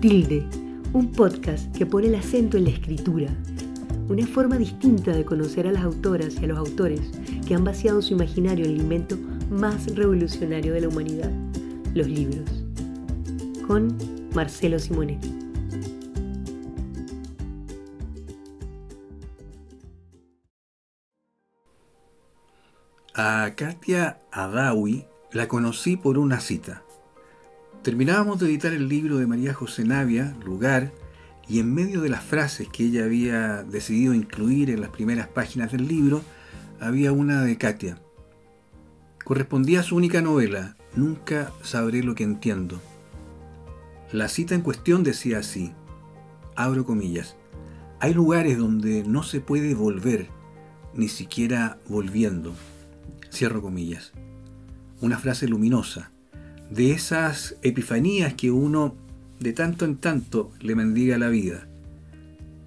Tilde, un podcast que pone el acento en la escritura, una forma distinta de conocer a las autoras y a los autores que han vaciado su imaginario en el invento más revolucionario de la humanidad, los libros. Con Marcelo Simonetti. A Katia Adawi la conocí por una cita. Terminábamos de editar el libro de María José Navia, Lugar, y en medio de las frases que ella había decidido incluir en las primeras páginas del libro, había una de Katia. Correspondía a su única novela, Nunca sabré lo que entiendo. La cita en cuestión decía así, abro comillas, hay lugares donde no se puede volver, ni siquiera volviendo. Cierro comillas. Una frase luminosa, de esas epifanías que uno de tanto en tanto le mendiga la vida.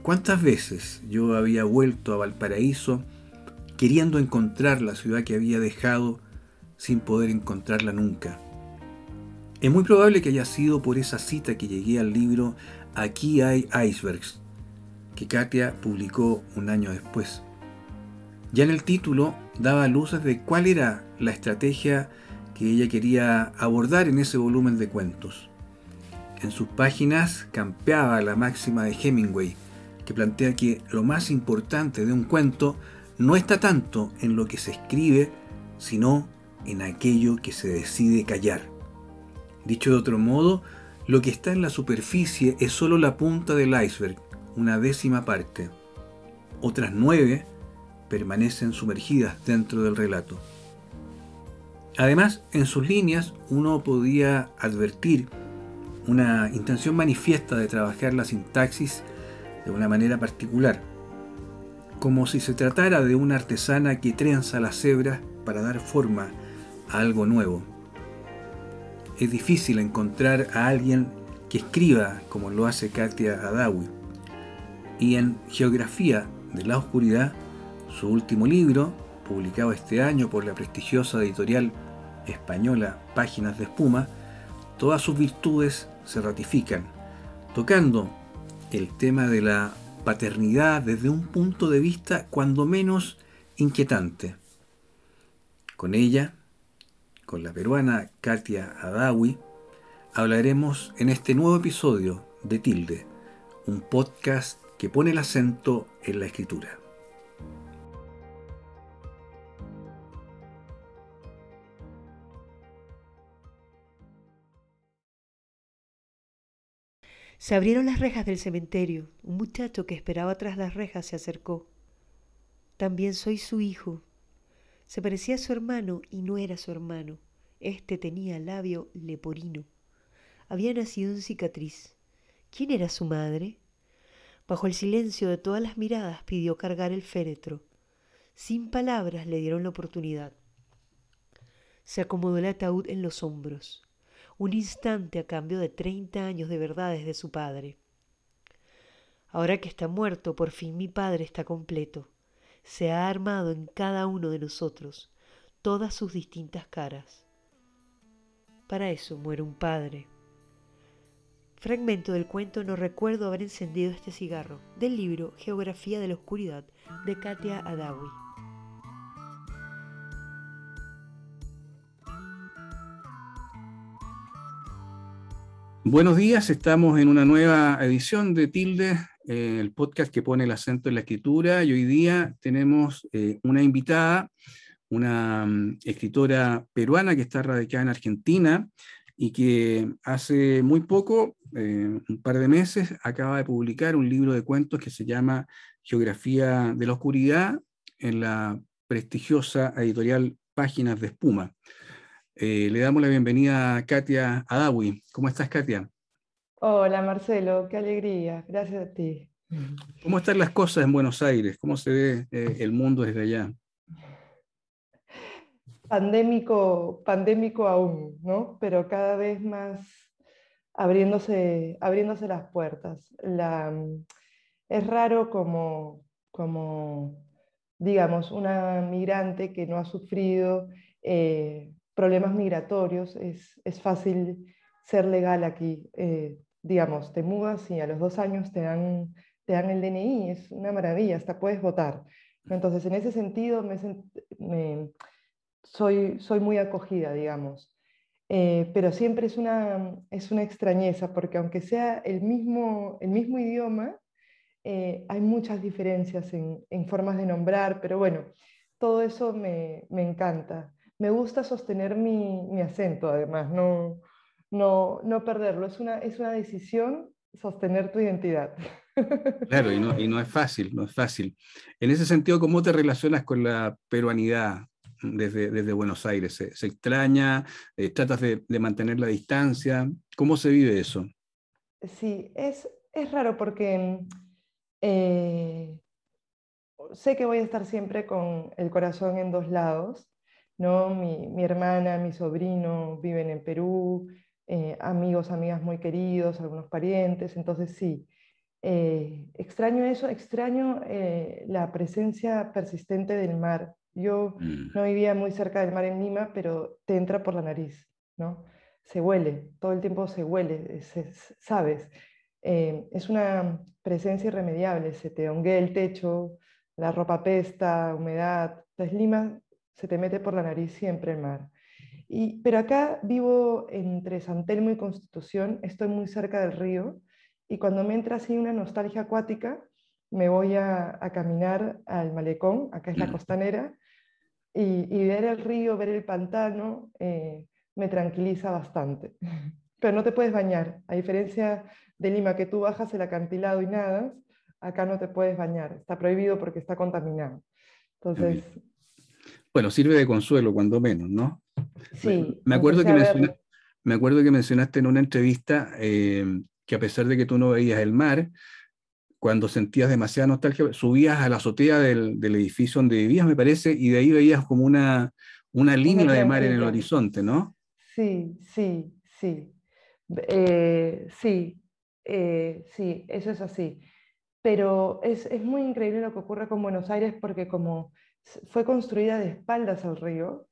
¿Cuántas veces yo había vuelto a Valparaíso queriendo encontrar la ciudad que había dejado sin poder encontrarla nunca? Es muy probable que haya sido por esa cita que llegué al libro Aquí hay icebergs, que Katia publicó un año después. Ya en el título daba luces de cuál era la estrategia que ella quería abordar en ese volumen de cuentos. En sus páginas campeaba la máxima de Hemingway, que plantea que lo más importante de un cuento no está tanto en lo que se escribe, sino en aquello que se decide callar. Dicho de otro modo, lo que está en la superficie es solo la punta del iceberg, una décima parte. Otras nueve permanecen sumergidas dentro del relato. Además, en sus líneas uno podía advertir una intención manifiesta de trabajar la sintaxis de una manera particular, como si se tratara de una artesana que trenza las hebras para dar forma a algo nuevo. Es difícil encontrar a alguien que escriba como lo hace Katia Adawi. Y en Geografía de la Oscuridad su último libro, publicado este año por la prestigiosa editorial española Páginas de Espuma, todas sus virtudes se ratifican, tocando el tema de la paternidad desde un punto de vista cuando menos inquietante. Con ella, con la peruana Katia Adawi, hablaremos en este nuevo episodio de Tilde, un podcast que pone el acento en la escritura. Se abrieron las rejas del cementerio. Un muchacho que esperaba tras las rejas se acercó. También soy su hijo. Se parecía a su hermano y no era su hermano. Este tenía labio leporino. Había nacido en cicatriz. ¿Quién era su madre? Bajo el silencio de todas las miradas pidió cargar el féretro. Sin palabras le dieron la oportunidad. Se acomodó el ataúd en los hombros un instante a cambio de treinta años de verdades de su padre. Ahora que está muerto, por fin mi padre está completo. Se ha armado en cada uno de nosotros todas sus distintas caras. Para eso muere un padre. Fragmento del cuento No recuerdo haber encendido este cigarro, del libro Geografía de la Oscuridad de Katia Adawi. Buenos días, estamos en una nueva edición de Tilde, eh, el podcast que pone el acento en la escritura y hoy día tenemos eh, una invitada, una mm, escritora peruana que está radicada en Argentina y que hace muy poco, eh, un par de meses, acaba de publicar un libro de cuentos que se llama Geografía de la Oscuridad en la prestigiosa editorial Páginas de Espuma. Eh, le damos la bienvenida a Katia Adawi. ¿Cómo estás, Katia? Hola, Marcelo, qué alegría. Gracias a ti. ¿Cómo están las cosas en Buenos Aires? ¿Cómo se ve eh, el mundo desde allá? Pandémico, pandémico aún, ¿no? Pero cada vez más abriéndose, abriéndose las puertas. La, es raro como, como, digamos, una migrante que no ha sufrido eh, problemas migratorios, es, es fácil ser legal aquí. Eh, digamos, te mudas y a los dos años te dan, te dan el DNI, es una maravilla, hasta puedes votar. Entonces, en ese sentido, me, soy, soy muy acogida, digamos. Eh, pero siempre es una, es una extrañeza, porque aunque sea el mismo, el mismo idioma, eh, hay muchas diferencias en, en, formas de nombrar, pero bueno, todo eso me, me encanta. Me gusta sostener mi, mi acento, además, no, no, no perderlo. Es una, es una decisión sostener tu identidad. Claro, y no, y no es fácil, no es fácil. En ese sentido, ¿cómo te relacionas con la peruanidad desde, desde Buenos Aires? ¿Se, extraña? Eh, ¿Tratas de, de, mantener la distancia? ¿Cómo se vive eso? Sí, es, es raro porque eh, sé que voy a estar siempre con el corazón en dos lados. ¿No? Mi, mi hermana, mi sobrino viven en Perú, eh, amigos, amigas muy queridos, algunos parientes, entonces sí, eh, extraño eso, extraño eh, la presencia persistente del mar. Yo mm. no vivía muy cerca del mar en Lima, pero te entra por la nariz, ¿no? Se huele, todo el tiempo se huele, sabes. es una presencia irremediable, se te honguea el techo, la ropa pesta, humedad. Entonces Lima se te mete por la nariz siempre el mar pero acá vivo entre San Telmo y Constitución, estoy muy cerca del río y cuando me entra así una nostalgia acuática, me voy a, caminar al malecón, acá es la costanera, y, ver el río, ver el pantano, eh, me tranquiliza bastante. Pero no te puedes bañar, a diferencia de Lima, que tú bajas el acantilado y nadas, acá no te puedes bañar, está prohibido porque está contaminado. Entonces... Bueno, sirve de consuelo, cuando menos, ¿no? me, acuerdo que me acuerdo que mencionaste en una entrevista eh, que a pesar de que tú no veías el mar, cuando sentías demasiada nostalgia, subías a la azotea del, edificio donde vivías, me parece, y de ahí veías como una, una línea de mar en el horizonte, ¿no? Sí, sí, sí. Eh, sí, eh, sí, eso es así. Pero es, es, muy increíble lo que ocurre con Buenos Aires porque como fue construida de espaldas al río,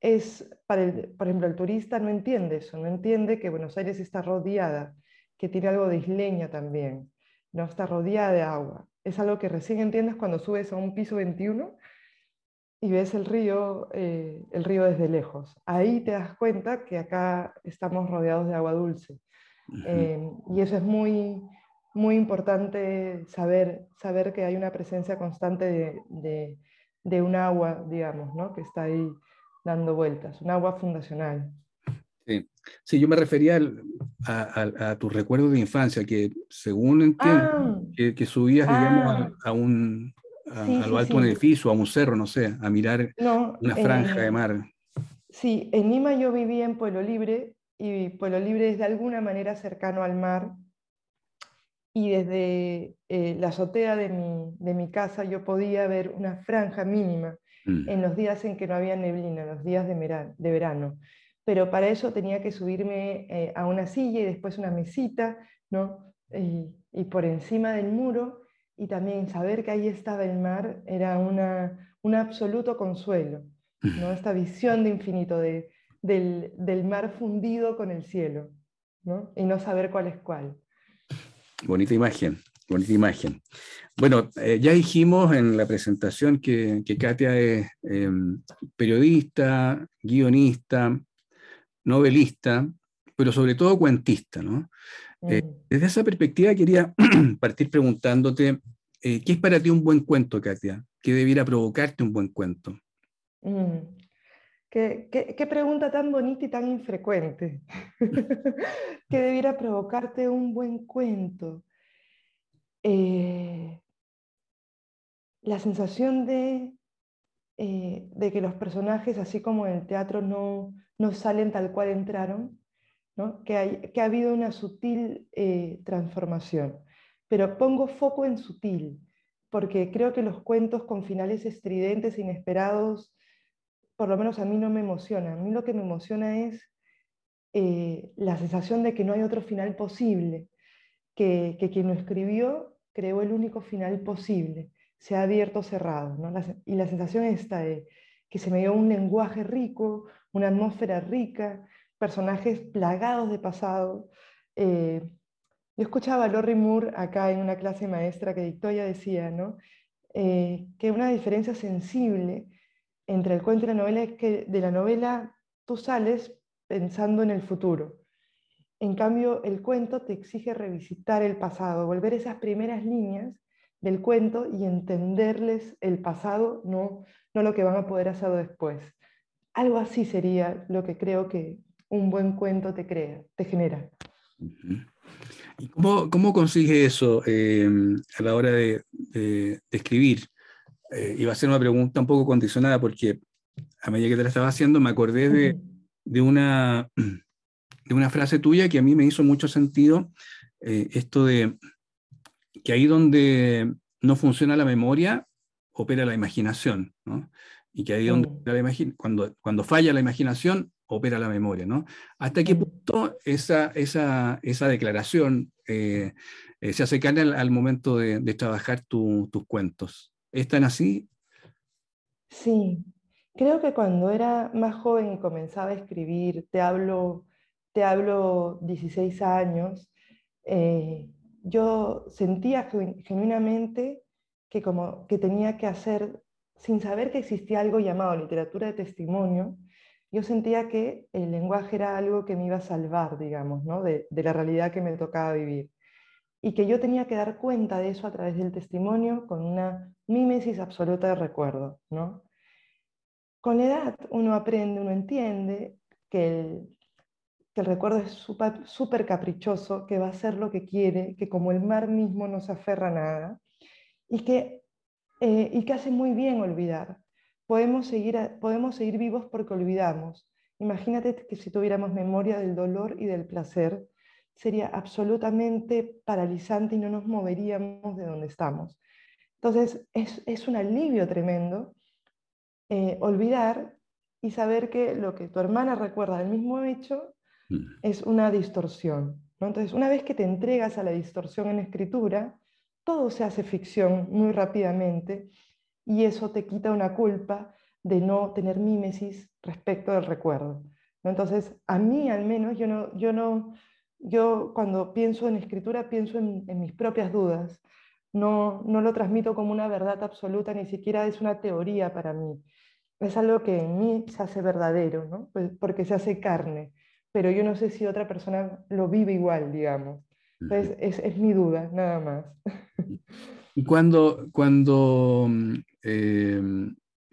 es, para el, por ejemplo, el turista no entiende eso, no entiende que Buenos Aires está rodeada, que tiene algo de isleña también, no está rodeada de agua. Es algo que recién entiendes cuando subes a un piso 21 y ves el río, eh, el río desde lejos. Ahí te das cuenta que acá estamos rodeados de agua dulce. Em, y eso es muy, muy importante saber, saber que hay una presencia constante de, de, de un agua, digamos, ¿no? que está ahí dando vueltas, un agua fundacional. Sí, sí yo me refería a, tu recuerdo de infancia, que según entiendo, ah. que, subías, digamos, a, ah. un, a, lo alto de un edificio, a un cerro, no sé, a mirar una franja de mar. Sí, en Lima yo vivía en Pueblo Libre y Pueblo Libre es de alguna manera cercano al mar y desde eh, la azotea de mi, de mi, casa yo podía ver una franja mínima Mm. en los días en que no había neblina, los días de, de verano. Pero para eso tenía que subirme eh, a una silla y después una mesita, ¿no? Y, por encima del muro, y también saber que ahí estaba el mar era una, un absoluto consuelo, ¿no? Mm. Esta visión de infinito, de, del, del mar fundido con el cielo, ¿no? Y no saber cuál es cuál. Bonita imagen. Bonita imagen. Bueno, eh, ya dijimos en la presentación que, Katia es em, periodista, guionista, novelista, pero sobre todo cuentista, ¿no? Eh, mm. desde esa perspectiva quería partir preguntándote, eh, ¿qué es para ti un buen cuento, Katia? ¿Qué debiera provocarte un buen cuento? Mm. ¿Qué, qué, pregunta tan bonita y tan infrecuente. ¿Qué debiera provocarte un buen cuento? Eh, la sensación de, eh, de, que los personajes, así como en el teatro, no, no salen tal cual entraron, ¿no? que, hay, que ha habido una sutil eh, transformación. Pero pongo foco en sutil, porque creo que los cuentos con finales estridentes, inesperados, por lo menos a mí no me emocionan. A mí lo que me emociona es la sensación de que no hay otro final posible, que, que quien lo escribió creó el único final posible, se ha abierto o cerrado. ¿no? y la sensación esta de que se me dio un lenguaje rico, una atmósfera rica, personajes plagados de pasado, eh, Yo escuchaba a Lori Moore acá en una clase maestra que dictó, ella decía, ¿no? Eh, que una diferencia sensible entre el cuento y la novela es que de la novela tú sales pensando en el futuro. En cambio, el cuento te exige revisitar el pasado, volver esas primeras líneas del cuento y entenderles el pasado, no, no lo que van a poder hacer después. Algo así sería lo que creo que un buen cuento te crea, te genera. ¿Y cómo, cómo consigue eso em, a la hora de, escribir? Eh, iba a ser una pregunta un poco condicionada porque a medida que te la estaba haciendo me acordé de, de, una, de una frase tuya que a mí me hizo mucho sentido, eh, esto de que ahí donde no funciona la memoria, opera la imaginación, ¿no? Y que ahí donde cuando, cuando falla la imaginación, opera la memoria, ¿no? ¿Hasta qué punto esa, esa, esa declaración eh, eh, se hace carne al, momento de, trabajar tus cuentos? ¿Están así? Sí, creo que cuando era más joven y comenzaba a escribir, te hablo, te hablo 16 años, eh, yo sentía genuinamente que, como, que tenía que hacer, sin saber que existía algo llamado literatura de testimonio, yo sentía que el lenguaje era algo que me iba a salvar, digamos, ¿no? de, la realidad que me tocaba vivir. Y que yo tenía que dar cuenta de eso a través del testimonio con una mímesis absoluta de recuerdo. ¿no? Con edad uno aprende, uno entiende que el, que el recuerdo es súper caprichoso, que va a hacer lo que quiere, que como el mar mismo no se aferra a nada, y que, eh, y que hace muy bien olvidar podemos seguir, podemos seguir vivos porque olvidamos. Imagínate que si tuviéramos memoria del dolor y del placer, sería absolutamente paralizante y no nos moveríamos de donde estamos. Entonces, es, es un alivio tremendo eh, olvidar y saber que lo que tu hermana recuerda del mismo hecho mm. es una distorsión. ¿no? Entonces, una vez que te entregas a la distorsión en escritura, todo se hace ficción muy rápidamente y eso te quita una culpa de no tener mímesis respecto del recuerdo. Entonces, a mí al menos, yo, no, yo, no, yo cuando pienso en escritura pienso en, mis propias dudas, no, no lo transmito como una verdad absoluta, ni siquiera es una teoría para mí. Es algo que en mí se hace verdadero, ¿no? Pues, porque se hace carne, pero yo no sé si otra persona lo vive igual, digamos. Entonces, es, es mi duda, nada más. Y cuando, cuando eh,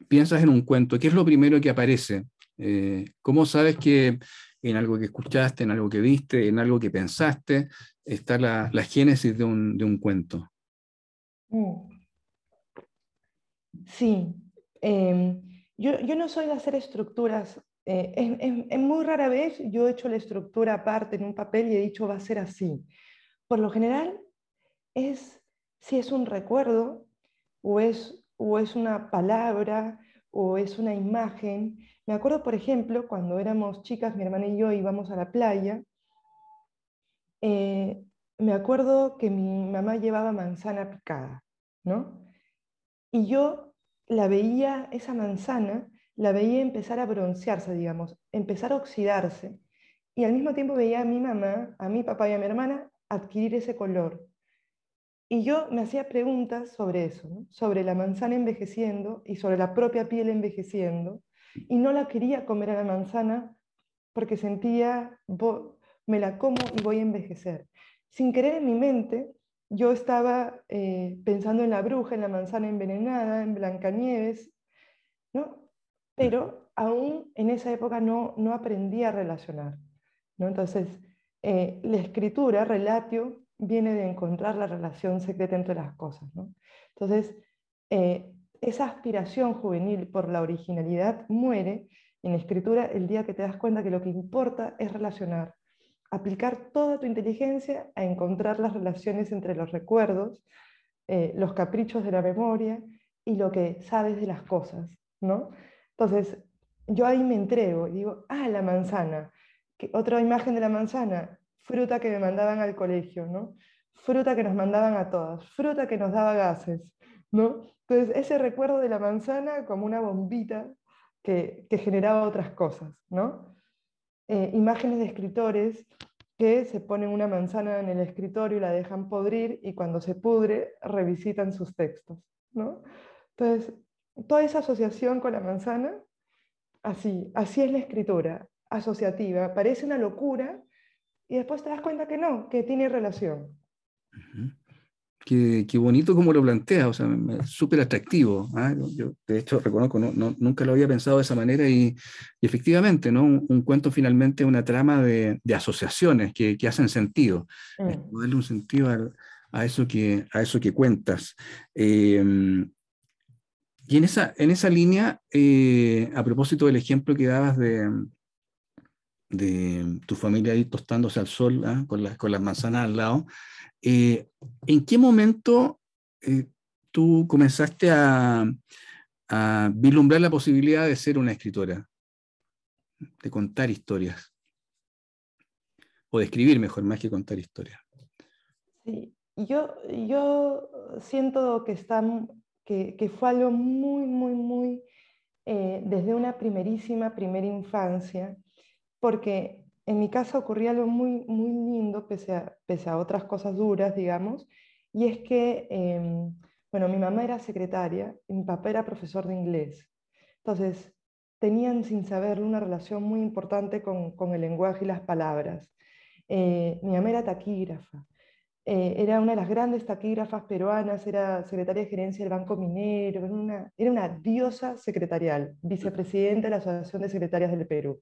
piensas en un cuento, ¿qué es lo primero que aparece? Eh, ¿Cómo sabes que en algo que escuchaste, en algo que viste, en algo que pensaste, está la, génesis de un, cuento? Mm. Sí, em, yo, no soy de hacer estructuras. Eh, muy rara vez yo he hecho la estructura aparte en un papel y he dicho va a ser así. Por lo general es si es un recuerdo o es, o es una palabra o es una imagen. Me acuerdo, por ejemplo, cuando éramos chicas, mi hermana y yo íbamos a la playa, eh, me acuerdo que mi mamá llevaba manzana picada, ¿no? Y yo la veía, esa manzana, la veía empezar a broncearse, digamos, empezar a oxidarse. Y al mismo tiempo veía a mi mamá, a mi papá y a mi hermana adquirir ese color. Y yo me hacía preguntas sobre eso, sobre la manzana envejeciendo y sobre la propia piel envejeciendo. Y no la quería comer a la manzana porque sentía, me la como y voy a envejecer. Sin querer en mi mente, yo estaba eh, pensando en la bruja, en la manzana envenenada, en Blancanieves, ¿no? Pero aún en esa época no, no aprendí a relacionar, ¿no? Entonces, eh, la escritura, relatio, viene de encontrar la relación secreta entre las cosas. Entonces, eh, esa aspiración juvenil por la originalidad muere en escritura el día que te das cuenta que lo que importa es relacionar, aplicar toda tu inteligencia a encontrar las relaciones entre los recuerdos, eh, los caprichos de la memoria y lo que sabes de las cosas. ¿no? Entonces, yo ahí me entrego y digo, ah, la manzana. otra imagen de la manzana, fruta que me mandaban al colegio, ¿no? Fruta que nos mandaban a todas, fruta que nos daba gases, ¿no? Entonces, ese recuerdo de la manzana como una bombita que, generaba otras cosas, ¿no? Eh, imágenes de escritores que se ponen una manzana en el escritorio y la dejan podrir y cuando se pudre revisitan sus textos. ¿no? Entonces, toda esa asociación con la manzana, así, así es la escritura, asociativa. Parece una locura y después te das cuenta que no, que tiene relación. Qué, bonito como lo plantea, o sea, súper atractivo. ¿ah? Yo, de hecho, reconozco, no, nunca lo había pensado de esa manera y, efectivamente, ¿no? Un, cuento finalmente es una trama de, asociaciones que, hacen sentido, mm. darle un sentido a, eso que, a eso que cuentas. Em, y en esa, en esa línea, eh, a propósito del ejemplo que dabas de, de tu familia ahí tostándose al sol ¿ah? con, las, con las manzanas al lado, eh, ¿En qué momento eh, tú comenzaste a, vislumbrar la posibilidad de ser una escritora? De contar historias. O de escribir mejor, más que contar historias. Sí, yo, yo siento que, que, fue algo muy, muy, muy, eh, desde una primerísima, primera infancia, porque en mi casa ocurría algo muy, muy lindo, pese a, otras cosas duras, digamos, y es que, em, bueno, mi mamá era secretaria y mi papá era profesor de inglés. Entonces, tenían sin saberlo una relación muy importante con, con el lenguaje y las palabras. Eh, mi mamá era taquígrafa. Eh, era una de las grandes taquígrafas peruanas, era secretaria de gerencia del Banco Minero, era una, era una diosa secretarial, vicepresidenta de la Asociación de Secretarias del Perú.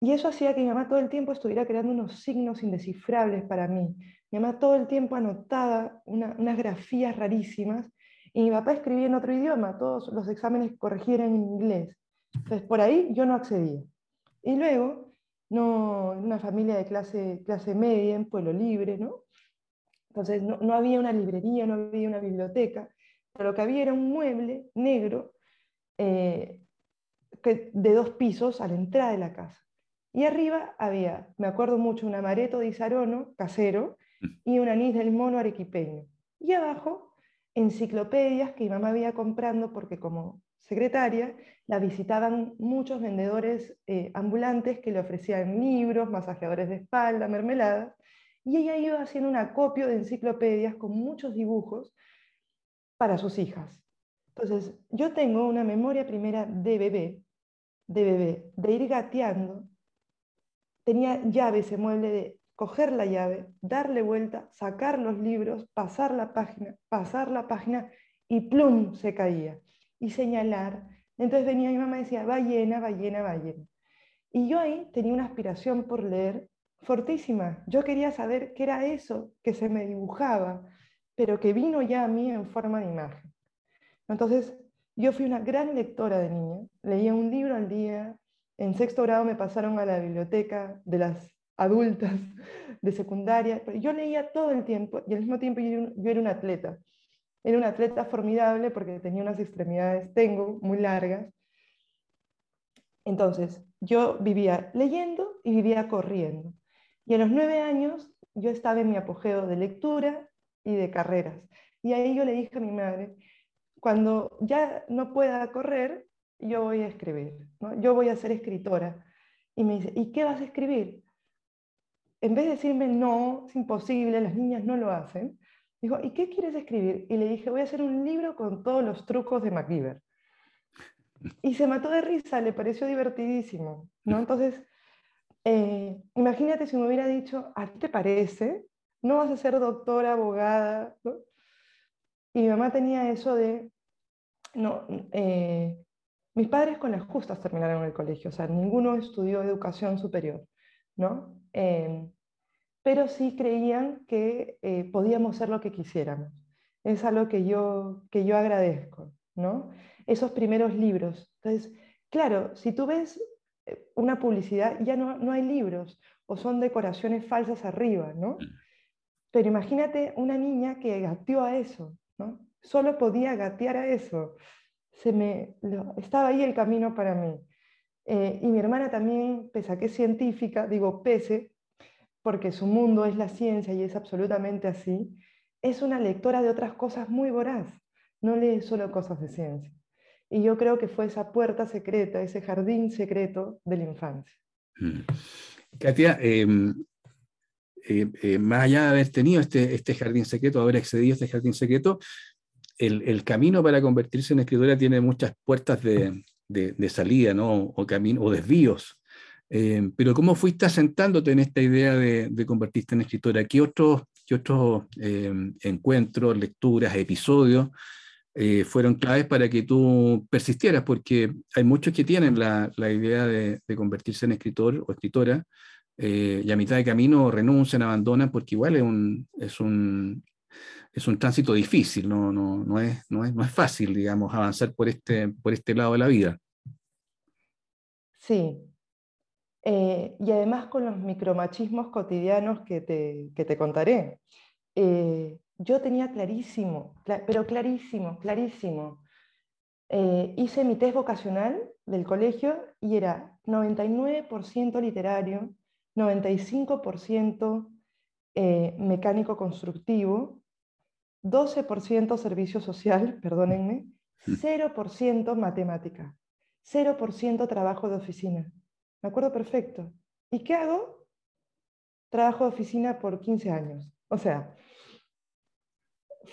Y eso hacía que mi mamá todo el tiempo estuviera creando unos signos indescifrables para mí. Mi mamá todo el tiempo anotaba unas grafías rarísimas y mi papá escribía en otro idioma, todos los exámenes corregían en inglés. Entonces, por ahí yo no accedía. Y luego, no, una familia de clase, media, en Pueblo Libre, ¿no? Entonces, no, había una librería, no había una biblioteca, pero lo que había era un mueble negro eh, de dos pisos a la entrada de la casa. Y arriba había, me acuerdo mucho, un amareto de Isarono, casero, mm. y un anís del mono arequipeño. Y abajo, enciclopedias que mi mamá había comprando porque como secretaria la visitaban muchos vendedores eh, ambulantes que le ofrecían libros, masajeadores de espalda, mermeladas, y ella iba haciendo un acopio de enciclopedias con muchos dibujos para sus hijas. Entonces, yo tengo una memoria primera de bebé, de bebé, de ir gateando tenía llave ese mueble de coger la llave, darle vuelta, sacar los libros, pasar la página, pasar la página y plum, se caía. Y señalar. Entonces venía mi mamá y decía, ballena, ballena, ballena. Y yo ahí tenía una aspiración por leer fortísima. Yo quería saber qué era eso que se me dibujaba, pero que vino ya a mí en forma de imagen. Entonces, yo fui una gran lectora de niña, leía un libro al día, en sexto grado me pasaron a la biblioteca de las adultas de secundaria. Yo leía todo el tiempo y al mismo tiempo yo, era un atleta. Era un atleta formidable porque tenía unas extremidades, tengo, muy largas. Entonces, yo vivía leyendo y vivía corriendo. Y a los nueve años yo estaba en mi apogeo de lectura y de carreras. Y ahí yo le dije a mi madre, cuando ya no pueda correr, yo voy a escribir, ¿no? yo voy a ser escritora. Y me dice, ¿y qué vas a escribir? En vez de decirme, no, es imposible, las niñas no lo hacen, dijo, ¿y qué quieres escribir? Y le dije, voy a hacer un libro con todos los trucos de MacGyver. Y se mató de risa, le pareció divertidísimo, ¿no? Entonces, eh, imagínate si me hubiera dicho, ¿a ti te parece? No vas a ser doctora, abogada, Y mi mamá tenía eso de, no, eh, mis padres con las justas terminaron el colegio, o sea, ninguno estudió educación superior, ¿no? Em, pero sí creían que eh, podíamos ser lo que quisiéramos. Es algo que yo, que yo agradezco, ¿no? Esos primeros libros. Entonces, claro, si tú ves eh, una publicidad, ya no, no hay libros o son decoraciones falsas arriba, ¿no? Mm. Pero imagínate una niña que gateó a eso, ¿no? Solo podía gatear a eso se me, estaba ahí el camino para mí. Eh, y mi hermana también, pese a que es científica, digo pese, porque su mundo es la ciencia y es absolutamente así, es una lectora de otras cosas muy voraz, no lee solo cosas de ciencia. Y yo creo que fue esa puerta secreta, ese jardín secreto de la infancia. Mm. Katia, em, más allá de haber tenido este, este jardín secreto, haber accedido a este jardín secreto, el, el, camino para convertirse en escritora tiene muchas puertas de, de, salida, ¿no? O, camino, o desvíos. pero ¿cómo fuiste asentándote en esta idea de, de convertirte en escritora? ¿Qué otros, qué otros encuentros, lecturas, episodios eh, fueron claves para que tú persistieras, porque hay muchos que tienen la, la idea de, de, convertirse en escritor o escritora eh, y a mitad de camino renuncian, abandonan, porque igual es un, es un, es un tránsito difícil, no, no, no, es, no, es, no es fácil, digamos, avanzar por este, por este lado de la vida. Sí. Eh, y además con los micromachismos cotidianos que te, que te contaré yo tenía clarísimo, pero clarísimo, clarísimo. Eh, hice mi test vocacional del colegio y era 99% literario, 95% eh, mecánico constructivo, 12% servicio social, perdónenme, 0% matemática, 0% trabajo de oficina. Me acuerdo perfecto. ¿Y qué hago? Trabajo de oficina por 15 años. O sea,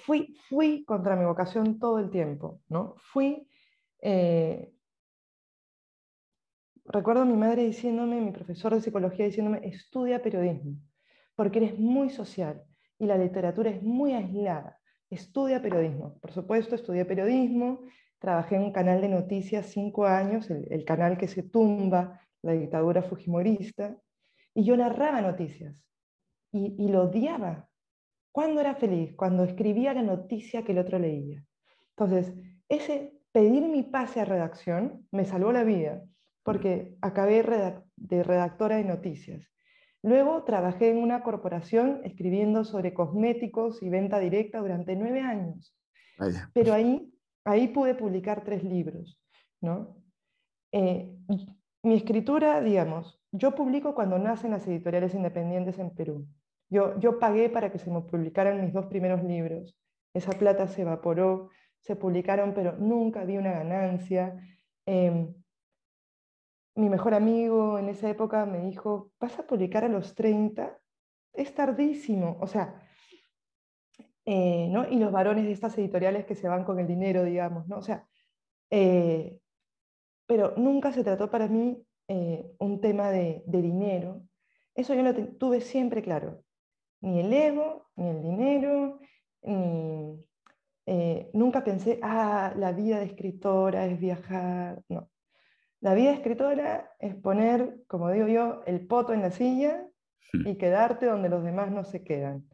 fui, fui contra mi vocación todo el tiempo, ¿no? Fui, eh, recuerdo a mi madre diciéndome, mi profesor de psicología diciéndome, estudia periodismo, porque eres muy social y la literatura es muy aislada. Estudia periodismo. Por supuesto, estudié periodismo, trabajé en un canal de noticias cinco años, el, canal que se tumba la dictadura fujimorista, y yo narraba noticias y, y lo odiaba, ¿Cuándo era feliz? Cuando escribía la noticia que el otro leía. Entonces, ese pedir mi pase a redacción me salvó la vida, porque acabé de redactora de noticias. Luego trabajé en una corporación escribiendo sobre cosméticos y venta directa durante nueve años. Pero ahí, ahí pude publicar tres libros. ¿no? Eh, mi escritura, digamos, yo publico cuando nacen las editoriales independientes en Perú. Yo, pagué para que se me publicaran mis dos primeros libros. Esa plata se evaporó, se publicaron, pero nunca vi una ganancia. Em, mi mejor amigo en esa época me dijo, ¿vas a publicar a los 30? Es tardísimo. O sea, eh, ¿no? Y los varones de estas editoriales que se van con el dinero, digamos, ¿no? O sea, eh, pero nunca se trató para mí eh, un tema de, de, dinero. Eso yo lo tuve siempre claro ni el ego, ni el dinero, ni... Nunca pensé, ah, la vida de escritora es viajar. No. La vida escritora es poner, como digo yo, el poto en la silla y quedarte donde los demás no se quedan.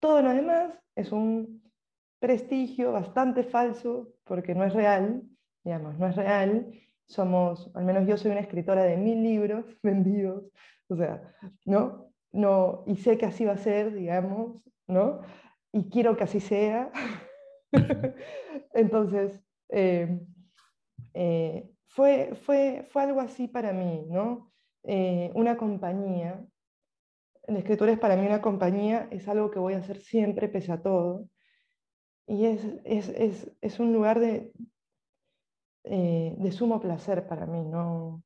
Todo lo demás es un prestigio bastante falso porque no es real, digamos, no es real. Somos, al menos yo soy una escritora de mil libros vendidos, o sea, ¿no? no, y sé que así va a ser, digamos, ¿no? Y quiero que así sea. Entonces, eh, eh, fue, fue, fue algo así para mí, ¿no? Eh, una compañía, la escritura es para mí una compañía, es algo que voy a hacer siempre pese a todo. Y es, es, es, es un lugar de, de sumo placer para mí, no,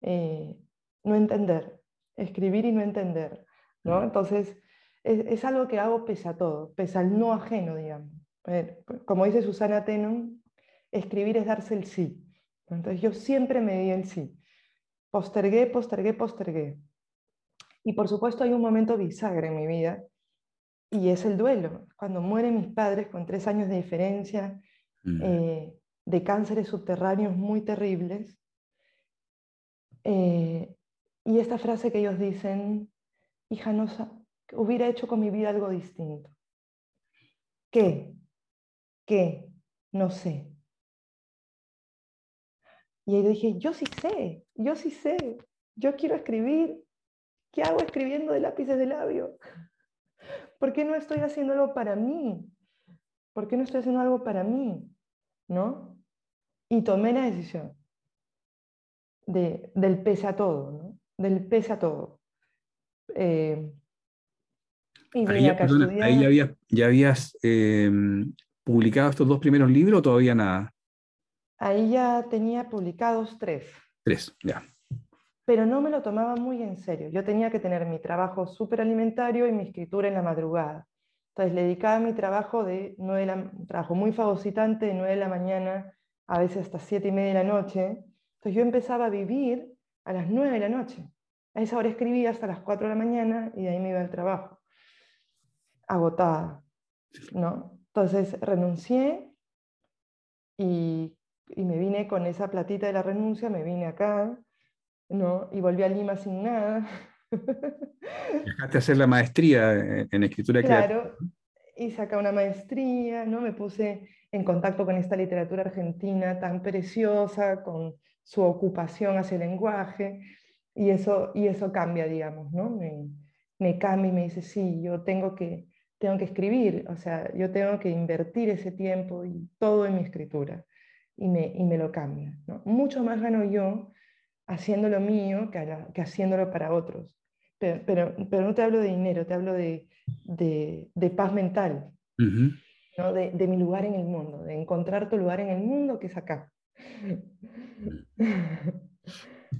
no entender, escribir y no entender, ¿no? Entonces, es, algo que hago pese a todo, pese al no ajeno, digamos. Eh, como dice Susana Tenon, escribir es darse el sí. Entonces yo siempre me di el sí. Postergué, postergué, postergué. Y por supuesto hay un momento bisagra en mi vida y es el duelo. Cuando mueren mis padres con tres años de diferencia, mm. eh, de cánceres subterráneos muy terribles, eh, y esta frase que ellos dicen, hija, no hubiera hecho con mi vida algo distinto. ¿Qué? ¿Qué? No sé. Y ahí dije, yo sí sé, yo sí sé, yo quiero escribir. ¿Qué hago escribiendo de lápices de labio? ¿Por qué no estoy haciendo algo para mí? ¿Por qué no estoy haciendo algo para mí? ¿No? Y tomé la decisión de, del pese a todo, ¿no? del pese a todo. Eh, ahí, ya, ya, habías em, publicado estos dos primeros libros o todavía nada? Ahí ya tenía publicados tres. Tres, ya. pero no me lo tomaba muy en serio. Yo tenía que tener mi trabajo súper alimentario y mi escritura en la madrugada. Entonces le dedicaba mi trabajo de 9 la, trabajo muy fagocitante de 9 de la mañana, a veces hasta 7 y media de la noche. Entonces yo empezaba a vivir a las 9 de la noche. A esa hora escribía hasta las 4 de la mañana y de ahí me iba al trabajo. Agotada. ¿no? Entonces renuncié y, y me vine con esa platita de la renuncia, me vine acá ¿no? Y volví a Lima sin nada. Dejaste hacer la maestría en escritura claro, y saca una maestría, ¿no? Me puse en contacto con esta literatura argentina tan preciosa, con su ocupación hacia el lenguaje, y eso, y eso cambia, digamos, ¿no? Me, me cambia y me dice, sí, yo tengo que, tengo que escribir, o sea, yo tengo que invertir ese tiempo y todo en mi escritura, y me, y me lo cambia, ¿no? Mucho más gano yo haciendo lo mío que, haciéndolo para otros. Pero, pero, no te hablo de dinero, te hablo de, de, paz mental, ¿no? de, de, mi lugar en el mundo, de encontrar tu lugar en el mundo que es acá.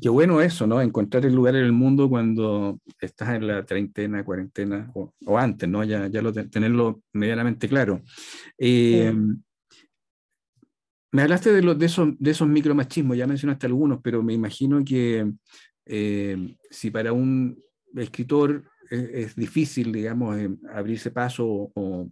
Qué bueno eso, ¿no? Encontrar el lugar en el mundo cuando estás en la treintena, cuarentena o, o antes, ¿no? Ya, ya lo, tenerlo medianamente claro. Eh, me hablaste de, esos, de esos micromachismos, ya mencionaste algunos, pero me imagino que eh, si para un escritor es, difícil, digamos, eh, abrirse paso o,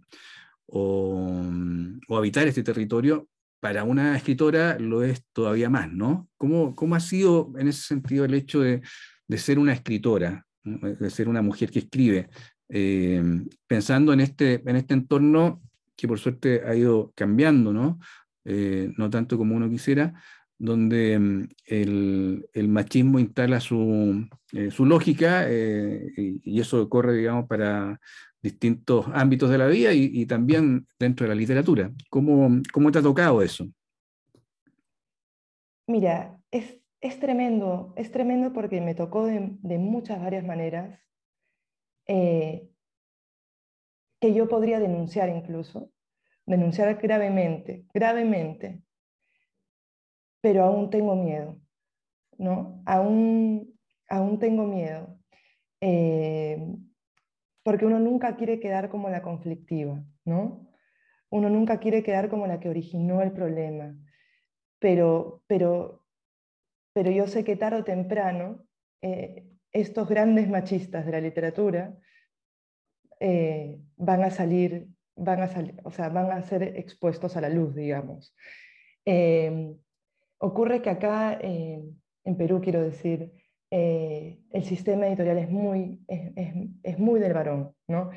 habitar este territorio, para una escritora lo es todavía más, ¿no? ¿Cómo, cómo ha sido en ese sentido el hecho de, de ser una escritora, de ser una mujer que escribe, eh, pensando en este, en este entorno que por suerte ha ido cambiando, ¿no? Eh, no tanto como uno quisiera, donde mm, el, machismo instala su, eh, lógica eh, y, eso corre, digamos, para distintos ámbitos de la vida y, también dentro de la literatura. ¿Cómo, ¿Cómo, te ha tocado eso? Mira, es, es tremendo, es tremendo porque me tocó de, de muchas, varias maneras que yo podría denunciar incluso, denunciar gravemente, gravemente, pero aún tengo miedo, ¿no? Aún, aún tengo miedo, eh, porque uno nunca quiere quedar como la conflictiva, ¿no? Uno nunca quiere quedar como la que originó el problema, pero, pero, pero yo sé que tarde o temprano eh, estos grandes machistas de la literatura eh, van a salir van a, salir, o sea, van a ser expuestos a la luz, digamos. Em, ocurre que acá, en Perú, quiero decir, eh, el sistema editorial es muy, es, muy del varón, ¿no?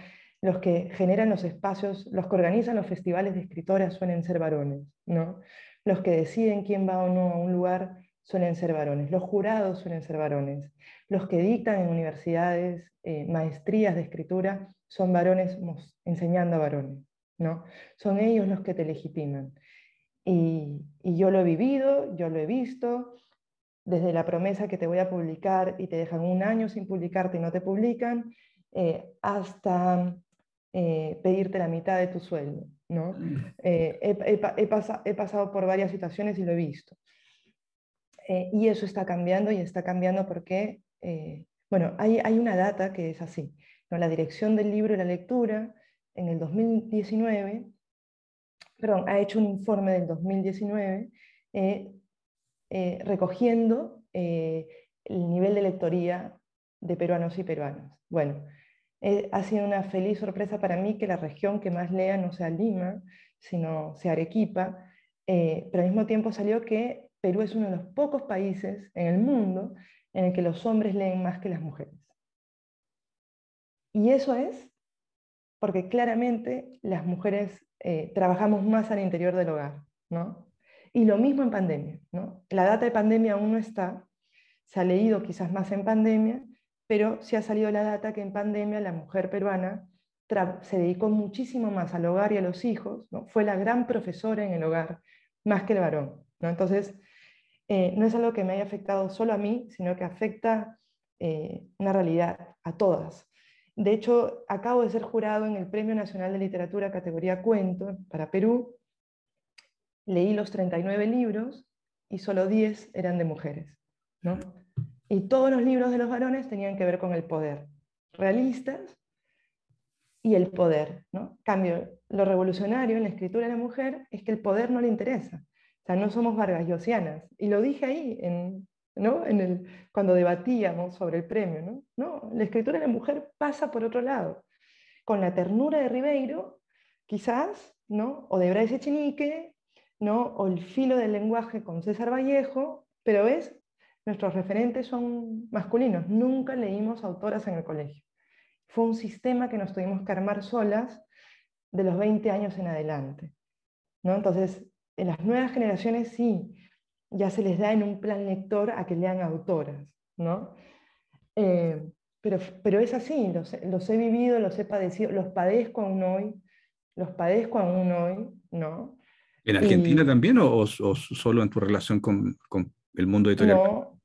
Los que generan los espacios, los que organizan los festivales de escritoras suelen ser varones, ¿no? Los que deciden quién va o no a un lugar suelen ser varones, los jurados suelen ser varones, los que dictan en universidades eh, maestrías de escritura son varones enseñando a varones, ¿no? Son ellos los que te legitiman. Y, yo lo he vivido, yo lo he visto, desde la promesa que te voy a publicar y te dejan un año sin publicarte y no te publican, eh, hasta eh, pedirte la mitad de tu sueldo. ¿no? Mm. he, pasado por varias situaciones y lo he visto. y eso está cambiando y está cambiando porque bueno, hay, una data que es así. La dirección del libro y la lectura en el 2019, perdón, ha hecho un informe del 2019 eh, eh, recogiendo eh, el nivel de lectoría de peruanos y peruanas. Bueno, ha sido una feliz sorpresa para mí que la región que más lea no sea Lima, sino sea Arequipa, pero al mismo tiempo salió que Perú es uno de los pocos países en el mundo en el que los hombres leen más que las mujeres. Y eso es porque claramente las mujeres eh, trabajamos más al interior del hogar, ¿no? Y lo mismo en pandemia, ¿no? La data de pandemia aún no está, se ha leído quizás más en pandemia, pero sí ha salido la data que en pandemia la mujer peruana se dedicó muchísimo más al hogar y a los hijos, ¿no? fue la gran profesora en el hogar, más que el varón. ¿no? Entonces, eh, no es algo que me haya afectado solo a mí, sino que afecta eh, una realidad a todas. De hecho, acabo de ser jurado en el Premio Nacional de Literatura categoría Cuento para Perú. Leí los 39 libros y solo 10 eran de mujeres. ¿no? Y todos los libros de los varones tenían que ver con el poder, realistas y el poder. ¿no? Cambio, lo revolucionario en la escritura de la mujer es que el poder no le interesa. O sea, no somos Vargas Llosianas. Y lo dije ahí, en, ¿no? en el, cuando debatíamos sobre el premio. ¿no? la escritura de la mujer pasa por otro lado. Con la ternura de Ribeiro, quizás, ¿no? o de Bryce Echenique, ¿no? o el filo del lenguaje con César Vallejo, pero ves, nuestros referentes son masculinos. Nunca leímos autoras en el colegio. Fue un sistema que nos tuvimos que armar solas de los 20 años en adelante. ¿no? Entonces, en las nuevas generaciones sí, ya se les da en un plan lector a que lean autoras, ¿no? Eh, pero, pero es así, los, los, he vivido, los he padecido, los padezco aún hoy, los padezco aún hoy, ¿no? ¿En Argentina también o, o, solo en tu relación con, con, el mundo editorial? No,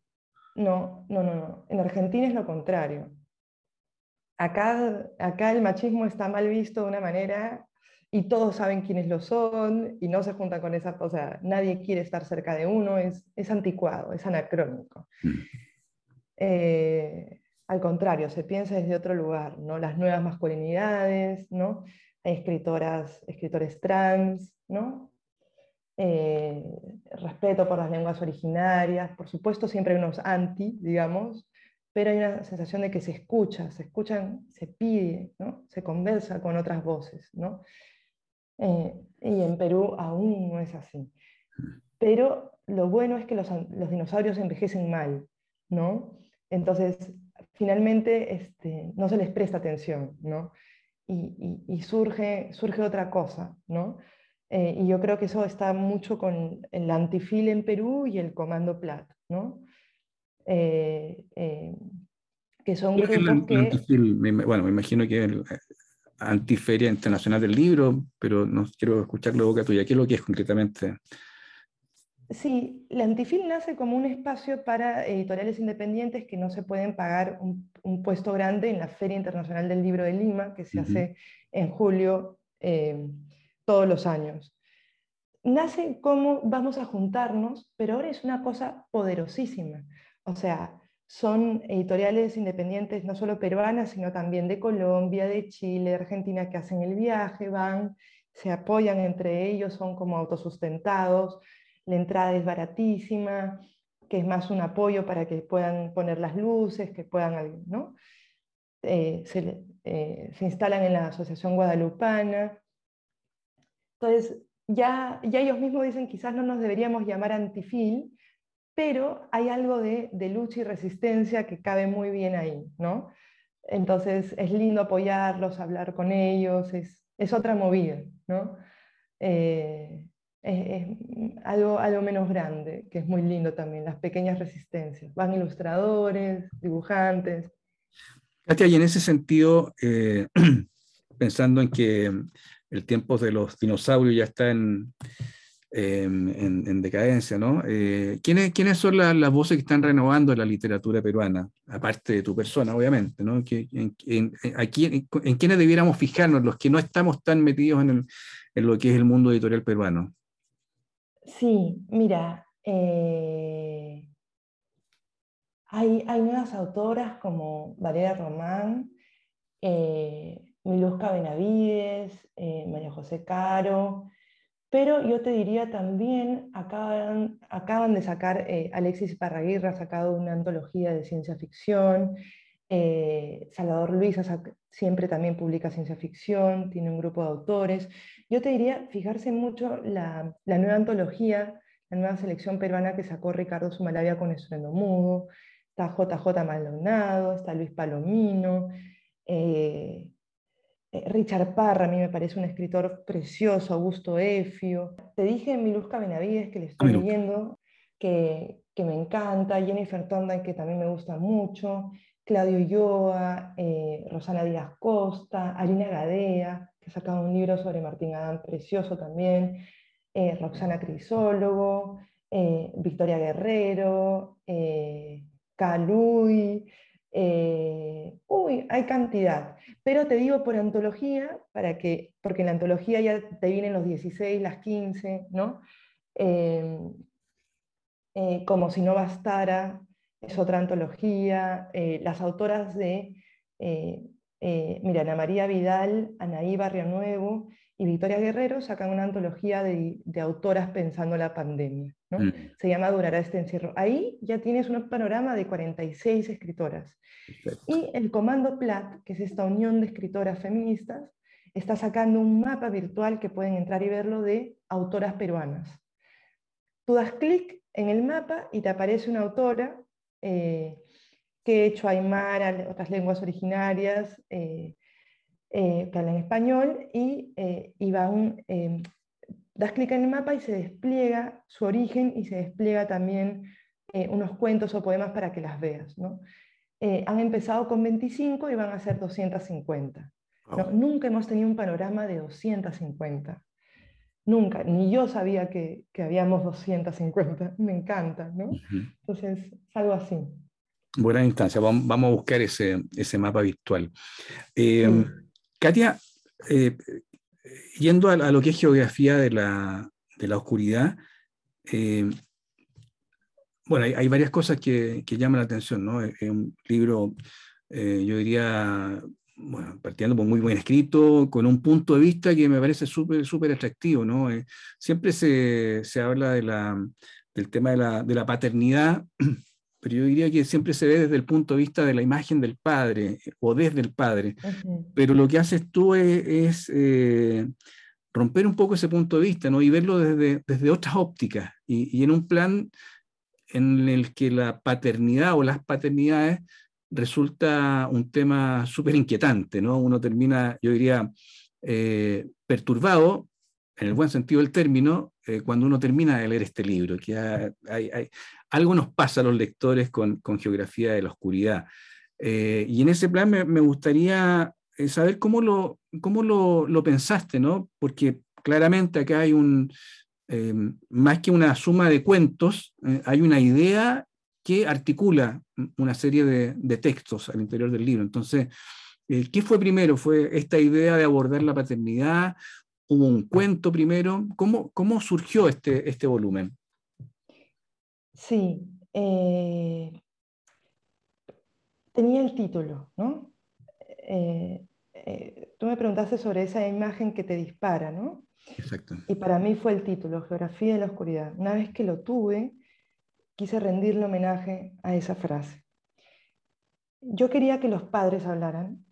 no, no, no, no. En Argentina es lo contrario. Acá, acá el machismo está mal visto de una manera y todos saben quiénes lo son y no se juntan con esa, o sea, nadie quiere estar cerca de uno, es, es anticuado, es anacrónico. Mm. Eh, al contrario, se piensa desde otro lugar, ¿no? Las nuevas masculinidades, ¿no? Hay escritoras, escritores trans, ¿no? Eh, respeto por las lenguas originarias, por supuesto siempre hay unos anti, digamos, pero hay una sensación de que se escucha, se escuchan, se pide, ¿no? se conversa con otras voces. ¿no? Eh, y en Perú aún no es así. Pero lo bueno es que los, los dinosaurios envejecen mal, ¿no? Entonces, finalmente este, no se les presta atención, ¿no? Y, y, surge, surge otra cosa, ¿no? Eh, y yo creo que eso está mucho con el antifil en Perú y el comando plat, ¿no? Eh, que son grupos que... bueno, me imagino que Antiferia Internacional del Libro, pero no quiero escuchar la boca tuya. ¿Qué es lo que es concretamente? Sí, la Antifil nace como un espacio para editoriales independientes que no se pueden pagar un, puesto grande en la Feria Internacional del Libro de Lima, que se hace en julio eh, todos los años. Nace como vamos a juntarnos, pero ahora es una cosa poderosísima. O sea, son editoriales independientes no solo peruanas, sino también de Colombia, de Chile, Argentina, que hacen el viaje, van, se apoyan entre ellos, son como autosustentados, la entrada es baratísima, que es más un apoyo para que puedan poner las luces, que puedan, ¿no? Eh, se, eh, se, instalan en la Asociación Guadalupana. Entonces, ya, ya ellos mismos dicen, quizás no nos deberíamos llamar antifil, pero hay algo de, lucha y resistencia que cabe muy bien ahí, ¿no? Entonces es lindo apoyarlos, hablar con ellos, es, otra movida, ¿no? Eh, es, algo, algo menos grande, que es muy lindo también, las pequeñas resistencias. Van ilustradores, dibujantes. Katia, y en ese sentido, eh, pensando en que el tiempo de los dinosaurios ya está en, En, decadencia, ¿no? Eh, ¿quiénes, ¿quiénes, son las voces que están renovando la literatura peruana? Aparte de tu persona, obviamente, ¿no? en, en, en, quiénes debiéramos fijarnos, los que no estamos tan metidos en, lo que es el mundo editorial peruano? Sí, mira, eh, hay, hay, nuevas autoras como Valeria Román, eh, Milusca Benavides, eh, María José Caro, pero yo te diría también, acaban, acaban de sacar, eh, Alexis Parraguirre ha sacado una antología de ciencia ficción, eh, Salvador Luis siempre también publica ciencia ficción, tiene un grupo de autores. Yo te diría, fijarse mucho la, la nueva antología, la nueva selección peruana que sacó Ricardo Sumalavia con Estruendo Mudo, está JJ Maldonado, está Luis Palomino, eh, Richard Parra, a mí me parece un escritor precioso, Augusto Efio. Te dije Miluska Benavides, que le estoy leyendo, que, que, me encanta, Jennifer Tonda, que también me gusta mucho, Claudio Yoa, eh, Rosana Díaz Costa, Arina Gadea, que ha sacado un libro sobre Martín Adán precioso también, eh, Roxana Crisólogo, Victoria Guerrero, Calui, eh, uy, hay cantidad. Pero te digo por antología, para que, porque en la antología ya te vienen los 16, las 15, ¿no? Em, eh, como si no bastara, es otra antología. Eh, las autoras de, eh, eh, mira, Ana María Vidal, Anaí Barrio Nuevo y Victoria Guerrero sacan una antología de, autoras pensando la pandemia. Mm. Se llama Durará este encierro. Ahí ya tienes un panorama de 46 escritoras. Y el Comando Plat, que es esta unión de escritoras feministas, está sacando un mapa virtual que pueden entrar y verlo de autoras peruanas. Tú das clic en el mapa y te aparece una autora eh, que he hecho Aymara, otras lenguas originarias, eh, eh, que hablan español y, eh, em, das clic en el mapa y se despliega su origen y se despliega también eh, unos cuentos o poemas para que las veas. ¿no? han empezado con 25 y van a ser 250. Nunca hemos tenido un panorama de 250. Nunca, ni yo sabía que, que habíamos 250. Me encanta, ¿no? Entonces, es algo así. Buena instancia, vamos, a buscar ese, ese mapa virtual. Eh, Katia, eh, yendo a, lo que es geografía de la, oscuridad, eh, bueno, hay, varias cosas que, llaman la atención, ¿no? Es un libro, eh, yo diría, bueno, partiendo por muy buen escrito, con un punto de vista que me parece súper, súper atractivo, ¿no? siempre se, habla de la, del tema de la, de la paternidad pero yo diría que siempre se ve desde el punto de vista de la imagen del padre o desde el padre. Pero lo que haces tú es, eh, romper un poco ese punto de vista ¿no? y verlo desde, desde otras ópticas y, en un plan en el que la paternidad o las paternidades resulta un tema súper inquietante. ¿no? Uno termina, yo diría, eh, perturbado, en el buen sentido del término, eh, cuando uno termina de leer este libro, que hay, algo nos pasa a los lectores con, Geografía de la Oscuridad. Eh, y en ese plan me, gustaría eh, saber cómo lo, cómo lo, pensaste, ¿no? Porque claramente acá hay un, eh, más que una suma de cuentos, hay una idea que articula una serie de, textos al interior del libro. Entonces, ¿qué fue primero? ¿Fue esta idea de abordar la paternidad? ¿Hubo un cuento primero? ¿Cómo, cómo surgió este, este volumen? Sí, eh, tenía el título, ¿no? Eh, eh, tú me preguntaste sobre esa imagen que te dispara, ¿no? Exacto. Y para mí fue el título, Geografía de la Oscuridad. Una vez que lo tuve, quise rendirle homenaje a esa frase. Yo quería que los padres hablaran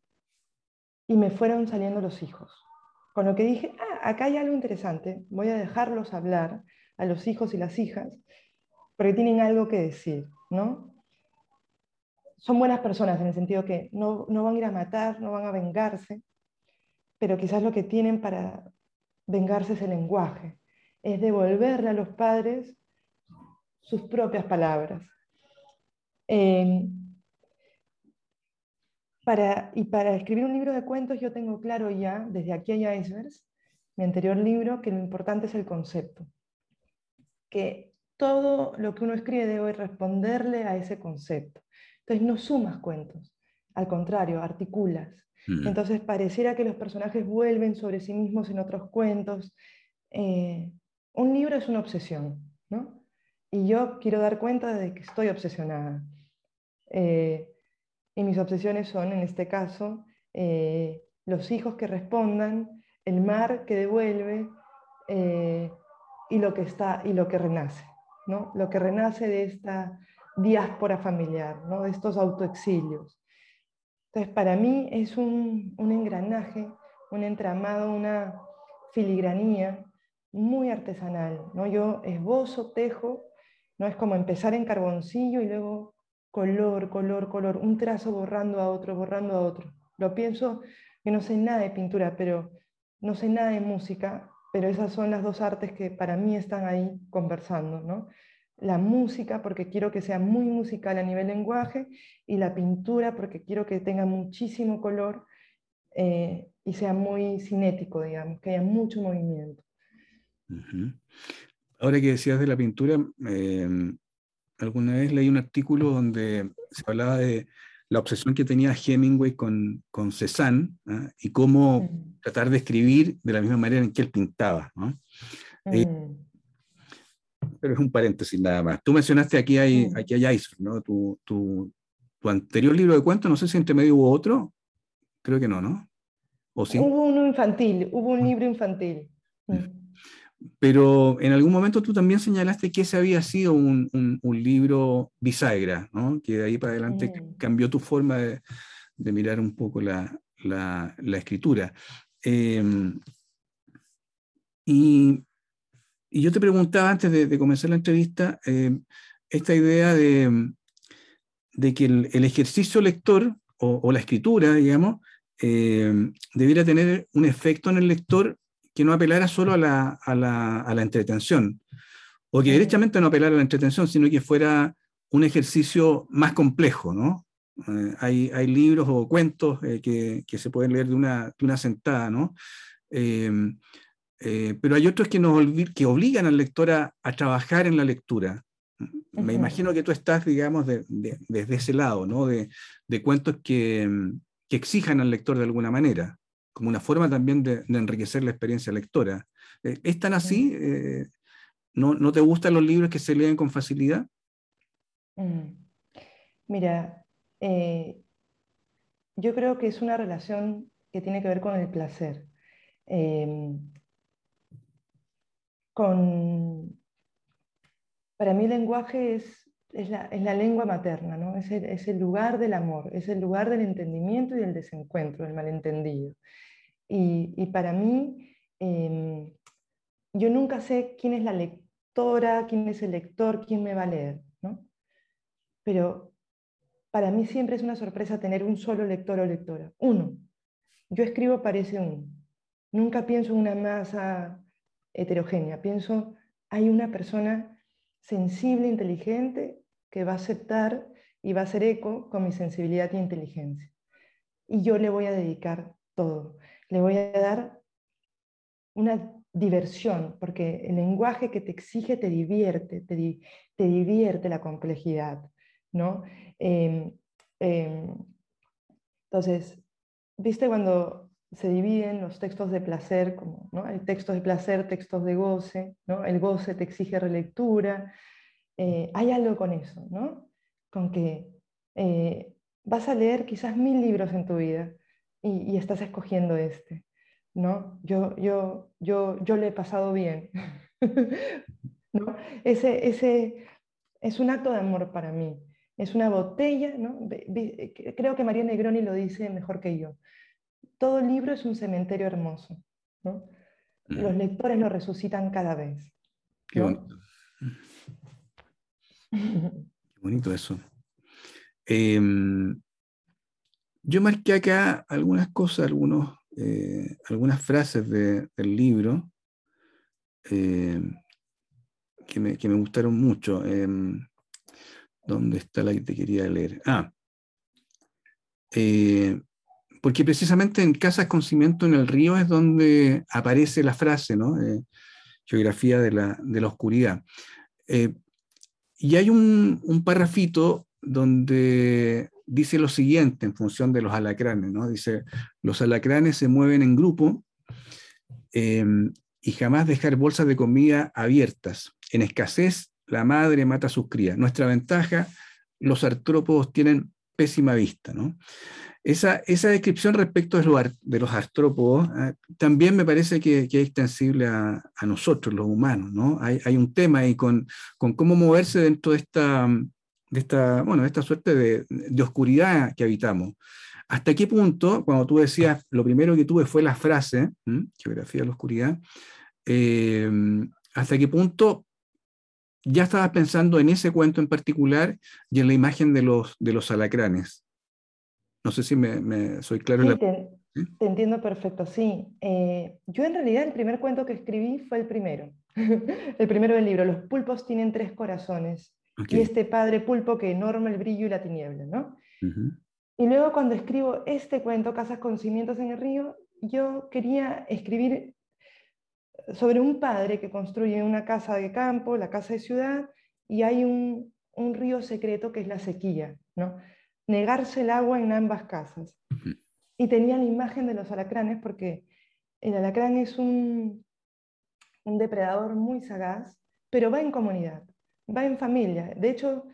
y me fueran saliendo los hijos. Con lo que dije, ah, acá hay algo interesante, voy a dejarlos hablar a los hijos y las hijas porque tienen algo que decir, ¿no? Son buenas personas en el sentido que no, van a ir a matar, no van a vengarse, pero quizás lo que tienen para vengarse es el lenguaje, es devolverle a los padres sus propias palabras. Em, para, y para escribir un libro de cuentos yo tengo claro ya, desde aquí hay icebergs, mi anterior libro, que lo importante es el concepto. Que todo lo que uno escribe debe responderle a ese concepto. Entonces no sumas cuentos, al contrario, articulas. Mm. Entonces pareciera que los personajes vuelven sobre sí mismos en otros cuentos. Eh, un libro es una obsesión, ¿no? Y yo quiero dar cuenta de que estoy obsesionada. Eh, y mis obsesiones son, en este caso, eh, los hijos que respondan, el mar que devuelve y lo que está y lo que renace lo que renace de esta diáspora familiar, ¿no? de estos autoexilios. Entonces, para mí es un, engranaje, un entramado, una filigranía muy artesanal. ¿no? Yo esbozo, tejo, ¿no? es como empezar en carboncillo y luego color, color, color, un trazo borrando a otro, borrando a otro. Lo pienso que no sé nada de pintura, pero no sé nada de música, pero esas son las dos artes que para mí están ahí conversando, ¿no? La música porque quiero que sea muy musical a nivel lenguaje y la pintura porque quiero que tenga muchísimo color eh, y sea muy cinético, digamos, que haya mucho movimiento. Ahora que decías de la pintura, em, alguna vez leí un artículo donde se hablaba de la obsesión que tenía Hemingway con, con Cézanne ¿ah? y cómo tratar de escribir de la misma manera en que él pintaba. Eh, pero es un paréntesis nada más. Tú mencionaste aquí hay, aquí hay ¿no? Tu, tu, tu, anterior libro de cuentos, no sé si entre medio hubo otro, creo que no, ¿no? ¿O sí? Hubo uno infantil, hubo un libro infantil. Pero en algún momento tú también señalaste que ese había sido un, un, libro bisagra, ¿no? que de ahí para adelante cambió tu forma de, de mirar un poco la, la, la escritura. Em, y, y, yo te preguntaba antes de, de comenzar la entrevista, em, esta idea de, de que el, el, ejercicio lector o, o, la escritura, digamos, em, debiera tener un efecto en el lector que no apelara solo a la, a la, a la entretención, o que directamente no apelara a la entretención, sino que fuera un ejercicio más complejo, ¿no? Eh, hay, hay, libros o cuentos eh, que, que, se pueden leer de una, de una sentada, ¿no? Eh, pero hay otros que, nos, que obligan al lector a, a trabajar en la lectura. Me imagino que tú estás, digamos, de, de, desde ese lado, ¿no? De, de cuentos que, que, exijan al lector de alguna manera como una forma también de, enriquecer la experiencia lectora. Eh, ¿Es tan así? Eh, ¿no, ¿no, te gustan los libros que se leen con facilidad? Mm. Mira, eh, yo creo que es una relación que tiene que ver con el placer. Em, con, para mí el lenguaje es, es, la, es la, lengua materna, ¿no? es, el, es, el, lugar del amor, es el lugar del entendimiento y del desencuentro, del malentendido. Y, para mí, em, yo nunca sé quién es la lectora, quién es el lector, quién me va a leer, ¿no? Pero para mí siempre es una sorpresa tener un solo lector o lectora. Uno. Yo escribo parece uno. Nunca pienso en una masa heterogénea. Pienso, hay una persona sensible, inteligente, que va a aceptar y va a hacer eco con mi sensibilidad e inteligencia. Y yo le voy a dedicar todo le voy a dar una diversión, porque el lenguaje que te exige te divierte, te, te divierte la complejidad, ¿no? Em, em, entonces, ¿viste cuando se dividen los textos de placer, como ¿no? el texto de placer, textos de goce, ¿no? el goce te exige relectura, eh, hay algo con eso, ¿no? con que eh, vas a leer quizás mil libros en tu vida, y, estás escogiendo este, ¿no? Yo, yo, yo, yo le he pasado bien, ¿no? Ese, ese es un acto de amor para mí, es una botella, ¿no? Creo que María Negroni lo dice mejor que yo. Todo libro es un cementerio hermoso, ¿no? Los mm. lectores lo resucitan cada vez. Qué bonito. Qué bonito eso. Eh, yo marqué acá algunas cosas, algunos, eh, algunas frases de, del libro eh, que, me, que, me, gustaron mucho. Eh, ¿Dónde está la que te quería leer? Ah, eh, porque precisamente en Casas con Cimiento en el Río es donde aparece la frase, ¿no? Geografía de la, de la oscuridad. y hay un, un parrafito donde dice lo siguiente en función de los alacranes, ¿no? Dice, los alacranes se mueven en grupo em, y jamás dejar bolsas de comida abiertas. En escasez, la madre mata a sus crías. Nuestra ventaja, los artrópodos tienen pésima vista, ¿no? Esa, esa descripción respecto de los, de los artrópodos ah, también me parece que, es extensible a, a, nosotros, los humanos, ¿no? Hay, hay un tema ahí con, con cómo moverse dentro de esta de esta, bueno, esta suerte de, de, oscuridad que habitamos. ¿Hasta qué punto, cuando tú decías, lo primero que tuve fue la frase, geografía de la oscuridad, eh, hasta qué punto ya estabas pensando en ese cuento en particular y en la imagen de los, de los alacranes? No sé si me, me soy claro. Sí, te, te, entiendo perfecto, sí. Eh, yo en realidad el primer cuento que escribí fue el primero, el primero del libro, Los pulpos tienen tres corazones. Y este padre pulpo que enorme el brillo y la tiniebla, ¿no? Y luego cuando escribo este cuento, Casas con cimientos en el río, yo quería escribir sobre un padre que construye una casa de campo, la casa de ciudad, y hay un, un río secreto que es la sequía, ¿no? Negarse el agua en ambas casas. Y tenía la imagen de los alacranes porque el alacrán es un, un depredador muy sagaz pero va en comunidad, va en familia. De hecho,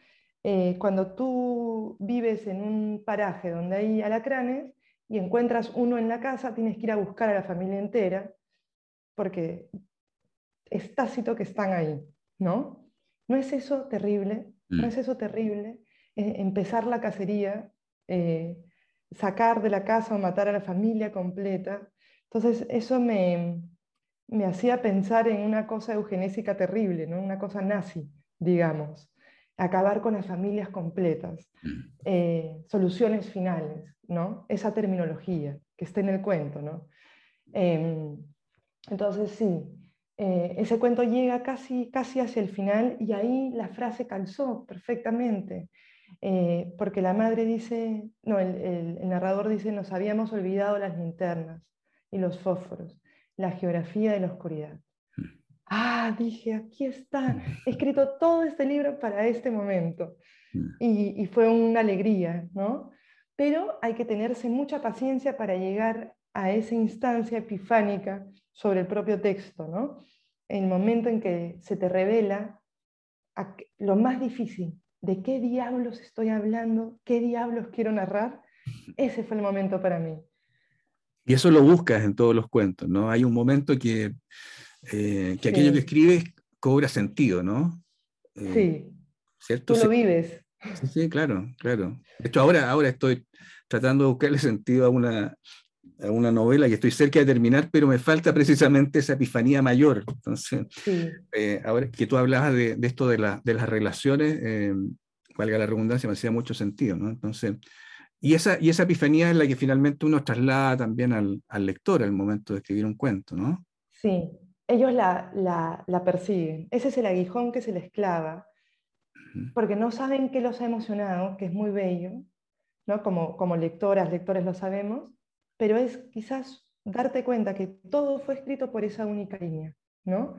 eh, cuando tú vives en un paraje donde hay alacranes y encuentras uno en la casa, tienes que ir a buscar a la familia entera, porque es tácito que están ahí, ¿no? ¿No es eso terrible? ¿No mm. es eso terrible? Eh, empezar la cacería, eh, sacar de la casa o matar a la familia completa. Entonces, eso me, me hacía pensar en una cosa eugenésica terrible, ¿no? una cosa nazi, digamos. Acabar con las familias completas, mm. eh, soluciones finales, ¿no? esa terminología que está en el cuento. ¿no? Em, entonces, sí, eh, ese cuento llega casi, casi hacia el final y ahí la frase calzó perfectamente. Eh, porque la madre dice, no, el, narrador dice, nos habíamos olvidado las linternas y los fósforos, la geografía de la oscuridad. Mm. Ah, dije, aquí está, he escrito todo este libro para este momento. Mm. Y, y fue una alegría, ¿no? Pero hay que tenerse mucha paciencia para llegar a esa instancia epifánica sobre el propio texto, ¿no? El momento en que se te revela lo más difícil, de qué diablos estoy hablando, qué diablos quiero narrar, ese fue el momento para mí. Y eso lo buscas en todos los cuentos, ¿no? Hay un momento que, eh, que aquello que escribes cobra sentido, ¿no? Eh, sí. ¿Cierto? Tú lo vives. Sí, sí, claro, claro. De hecho, ahora, ahora estoy tratando de buscarle sentido a una, a una novela que estoy cerca de terminar, pero me falta precisamente esa epifanía mayor. Entonces, eh, ahora que tú hablabas de, esto de, de, las relaciones, eh, valga la redundancia, me hacía mucho sentido, ¿no? Entonces, y esa, y esa epifanía es la que finalmente uno traslada también al, al lector al momento de escribir un cuento, ¿no? Sí, ellos la, la, la persiguen. Ese es el aguijón que se les clava, porque no saben qué los ha emocionado, que es muy bello, ¿no? Como, como lectoras, lectores lo sabemos, pero es quizás darte cuenta que todo fue escrito por esa única línea, ¿no?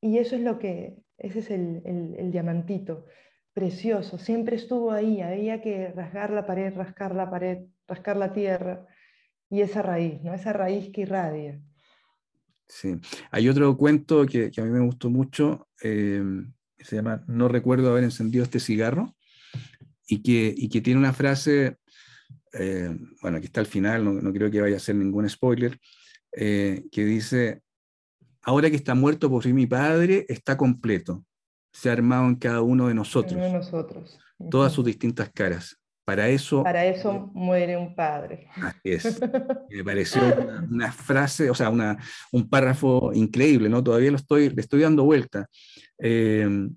Y eso es lo que, ese es el, diamantito, precioso, siempre estuvo ahí, había que rasgar la pared, rascar la pared, rascar la tierra, y esa raíz, ¿no? Esa raíz que irradia. Sí, hay otro cuento que, a mí me gustó mucho, eh, se llama No recuerdo haber encendido este cigarro, y que, y que tiene una frase eh, bueno, aquí está al final, no, creo que vaya a ser ningún spoiler, eh, que dice, ahora que está muerto por fin mi padre, está completo, se ha armado en cada uno de nosotros, nosotros. todas sus distintas caras. Para eso, Para eso muere un padre. Así es. Me pareció una, frase, o sea, una, un párrafo increíble, ¿no? Todavía lo estoy, le estoy dando vuelta. Eh,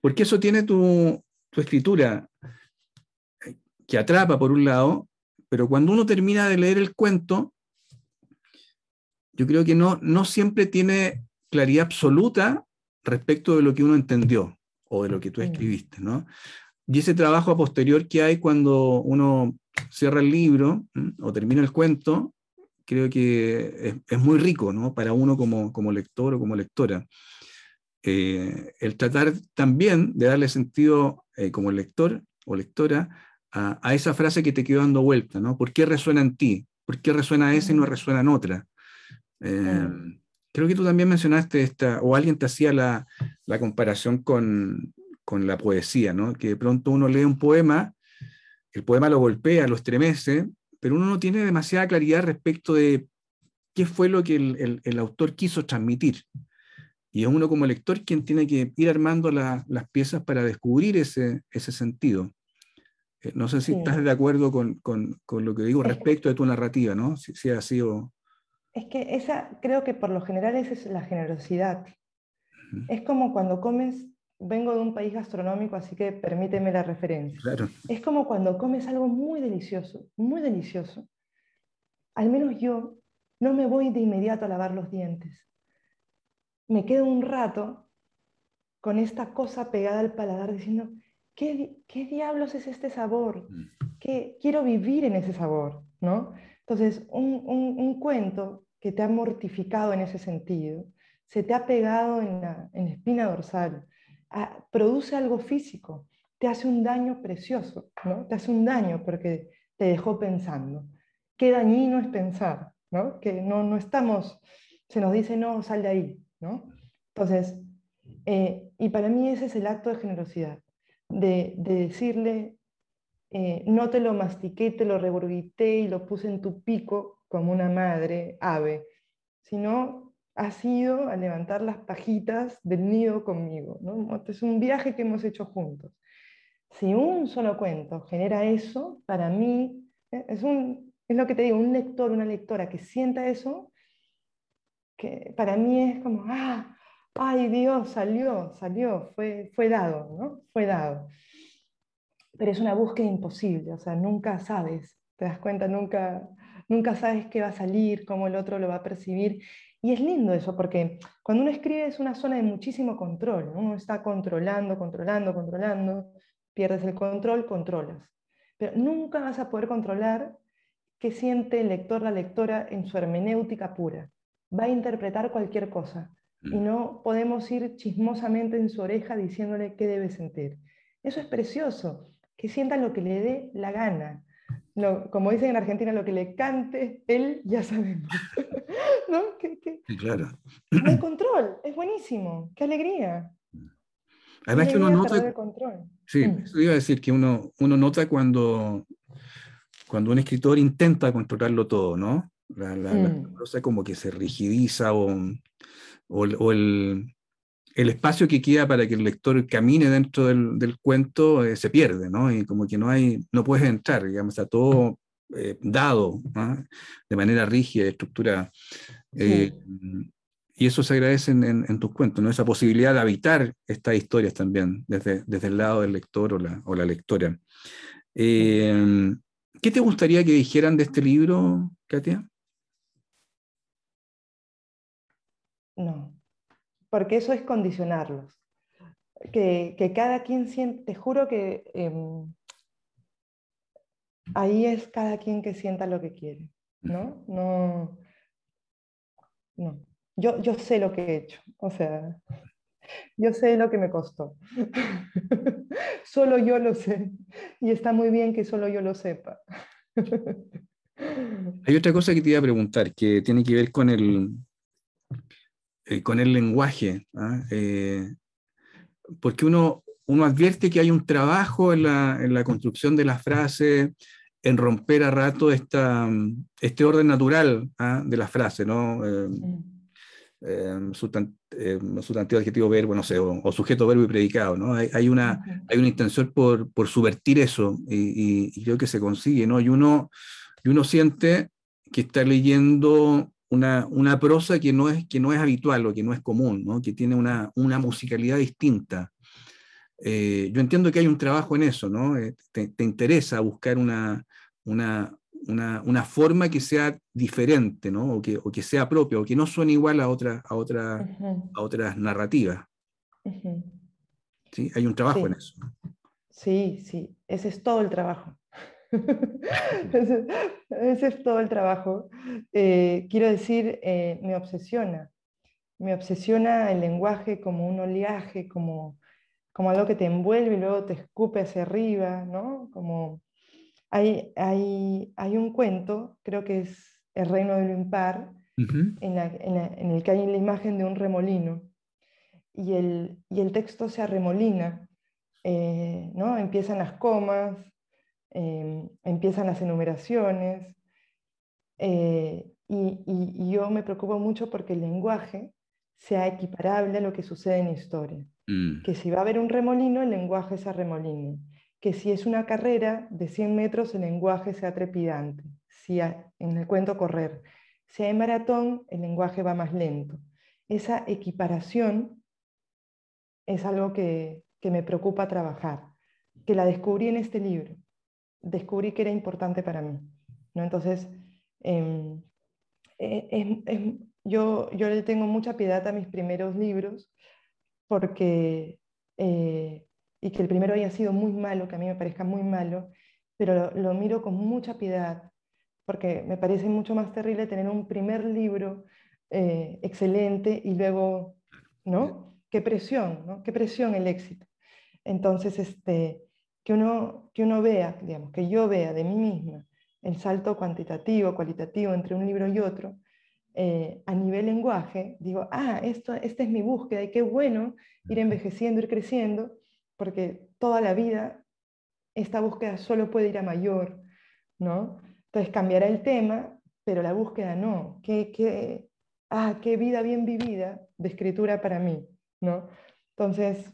porque eso tiene tu, tu escritura que atrapa por un lado, pero cuando uno termina de leer el cuento, yo creo que no, no siempre tiene claridad absoluta respecto de lo que uno entendió o de lo que tú escribiste, ¿no? Y ese trabajo a posterior que hay cuando uno cierra el libro o termina el cuento, creo que es, muy rico, ¿no? Para uno como, como lector o como lectora. Eh, el tratar también de darle sentido eh, como lector o lectora a, esa frase que te quedó dando vuelta, ¿no? ¿Por qué resuena en ti? ¿Por qué resuena esa y no resuena en otra? Eh, creo que tú también mencionaste esta, o alguien te hacía la, la comparación con, con, la poesía, ¿no? Que de pronto uno lee un poema, el poema lo golpea, lo estremece, pero uno no tiene demasiada claridad respecto de qué fue lo que el, el, autor quiso transmitir. Y es uno como lector quien tiene que ir armando las piezas para descubrir ese, ese sentido. Eh, no sé si estás de acuerdo con, con, con, lo que digo respecto de tu narrativa, ¿no? Si, si ha sido... Es que esa, creo que por lo general esa es la generosidad. Es como cuando comes, vengo de un país gastronómico, así que permíteme la referencia. Claro. Es como cuando comes algo muy delicioso, muy delicioso. Al menos yo no me voy de inmediato a lavar los dientes. Me quedo un rato con esta cosa pegada al paladar diciendo, ¿qué, diablos es este sabor? Mm. ¿Qué, quiero vivir en ese sabor, ¿no? Entonces, un, cuento que te ha mortificado en ese sentido, se te ha pegado en la, espina dorsal, produce algo físico, te hace un daño precioso, ¿no? Te hace un daño porque te dejó pensando. Qué dañino es pensar, ¿no? Que no, no estamos, se nos dice, no, sal de ahí, ¿no? Entonces, Eh, y para mí ese es el acto de generosidad, de, decirle, eh, no te lo mastiqué, te lo reborguité y lo puse en tu pico como una madre ave, sino has ido a levantar las pajitas del nido conmigo. ¿no? Es un viaje que hemos hecho juntos. Si un solo cuento genera eso, para mí eh, es, un, es lo que te digo, un lector, una lectora que sienta eso, que para mí es como, ah, ay Dios, salió, salió, fue, fue dado, ¿no? Fue dado. Pero es una búsqueda imposible, o sea, nunca sabes, te das cuenta, nunca, nunca sabes qué va a salir, cómo el otro lo va a percibir. Y es lindo eso, porque cuando uno escribe es una zona de muchísimo control, uno está controlando, controlando, controlando, pierdes el control, controlas. Pero nunca vas a poder controlar qué siente el lector, la lectora en su hermenéutica pura. Va a interpretar cualquier cosa y mm. no podemos ir chismosamente en su oreja diciéndole qué debe sentir. Eso es precioso, que sienta lo que le dé la gana. Como dicen en Argentina, lo que le cante, él ya sabemos. ¿No? Sí, claro. El control, es buenísimo, qué alegría. Además que uno nota... Sí, mm. eso iba a decir que uno, uno nota cuando, cuando un escritor intenta controlarlo todo, ¿no? La, la, mm. cosa como que se rigidiza o, o, el, el, espacio que queda para que el lector camine dentro del, del cuento eh, se pierde, ¿no? Y como que no hay, no puedes entrar, digamos, está todo eh, dado de manera rígida, estructurada. Eh, y eso se agradece en, en, tus cuentos, ¿no? Esa posibilidad de habitar estas historias también, desde, desde el lado del lector o la, o la lectora. ¿Qué te gustaría que dijeran de este libro, Katia? No, porque eso es condicionarlos. Que, cada quien siente, te juro que em, ahí es cada quien que sienta lo que quiere, ¿no? No, no. Yo, yo sé lo que he hecho, o sea, yo sé lo que me costó. solo yo lo sé. Y está muy bien que solo yo lo sepa. Hay otra cosa que te iba a preguntar, que tiene que ver con el, eh, con el lenguaje, ¿ah? eh, porque uno, uno advierte que hay un trabajo en la, en la construcción de las frases, en romper a rato esta, este orden natural ¿ah? de la frase, ¿no? Eh, mm. sustantivo, adjetivo, verbo, no sé, o, sujeto, verbo y predicado, ¿no? Hay, hay, una, hay una intención por, por subvertir eso y, y, creo que se consigue, ¿no? Y uno, y uno siente que está leyendo una, prosa que no, es, que no es habitual o que no es común, ¿no? que tiene una, musicalidad distinta. Eh, yo entiendo que hay un trabajo en eso, ¿no? Eh, te, interesa buscar una, una, forma que sea diferente, ¿no? O que, o que, sea propia, o que no suene igual a, otra, a, otra, a otras narrativas. ¿Sí? Hay un trabajo en eso. Sí, sí, ese es todo el trabajo. ese, es todo el trabajo. Eh, quiero decir, eh, me obsesiona. Me obsesiona el lenguaje como un oleaje, como, como algo que te envuelve y luego te escupe hacia arriba, ¿no? Como hay, hay, hay un cuento, creo que es El reino de lo impar, en, el que hay la imagen de un remolino y el, y el texto se arremolina, eh, ¿no? Empiezan las comas, Em, empiezan las enumeraciones, eh, y, yo me preocupo mucho porque el lenguaje sea equiparable a lo que sucede en historia. Mm. Que si va a haber un remolino, el lenguaje sea remolino. Que si es una carrera de 100 metros, el lenguaje sea trepidante. Si en el cuento correr. Si hay maratón, el lenguaje va más lento. Esa equiparación es algo que, que me preocupa trabajar, que la descubrí en este libro descubrí que era importante para mí. ¿no? Entonces, em, e, yo, yo le tengo mucha piedad a mis primeros libros porque, eh, y que el primero haya sido muy malo, que a mí me parezca muy malo, pero lo, miro con mucha piedad porque me parece mucho más terrible tener un primer libro eh, excelente y luego, ¿no? Qué presión, ¿no? Qué presión el éxito. Entonces, este, que uno, que uno vea, digamos, que yo vea de mí misma el salto cuantitativo, cualitativo entre un libro y otro, eh, a nivel lenguaje, digo, ah, esto, esta es mi búsqueda y qué bueno ir envejeciendo, ir creciendo, porque toda la vida esta búsqueda solo puede ir a mayor, ¿no? Entonces cambiará el tema, pero la búsqueda no. ¿Qué, qué, ah, qué vida bien vivida de escritura para mí, ¿no? Entonces,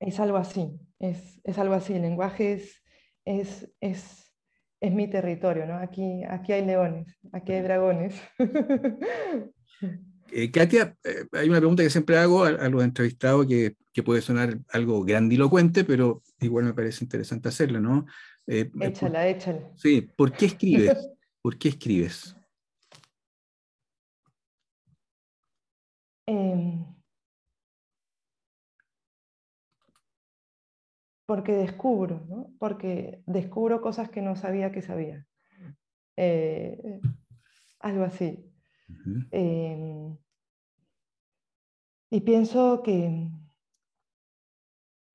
es algo así, es, es algo así, el lenguaje es, es, es, es mi territorio, ¿no? Aquí, aquí hay leones, aquí hay dragones. Eh, Katia, eh, hay una pregunta que siempre hago a, los entrevistados que, que, puede sonar algo grandilocuente, pero igual me parece interesante hacerlo, ¿no? Eh, échala, échala. Sí, ¿por qué escribes? ¿Por qué escribes? Em, porque descubro, ¿no? Porque descubro cosas que no sabía que sabía. Eh, algo así. Em, y pienso que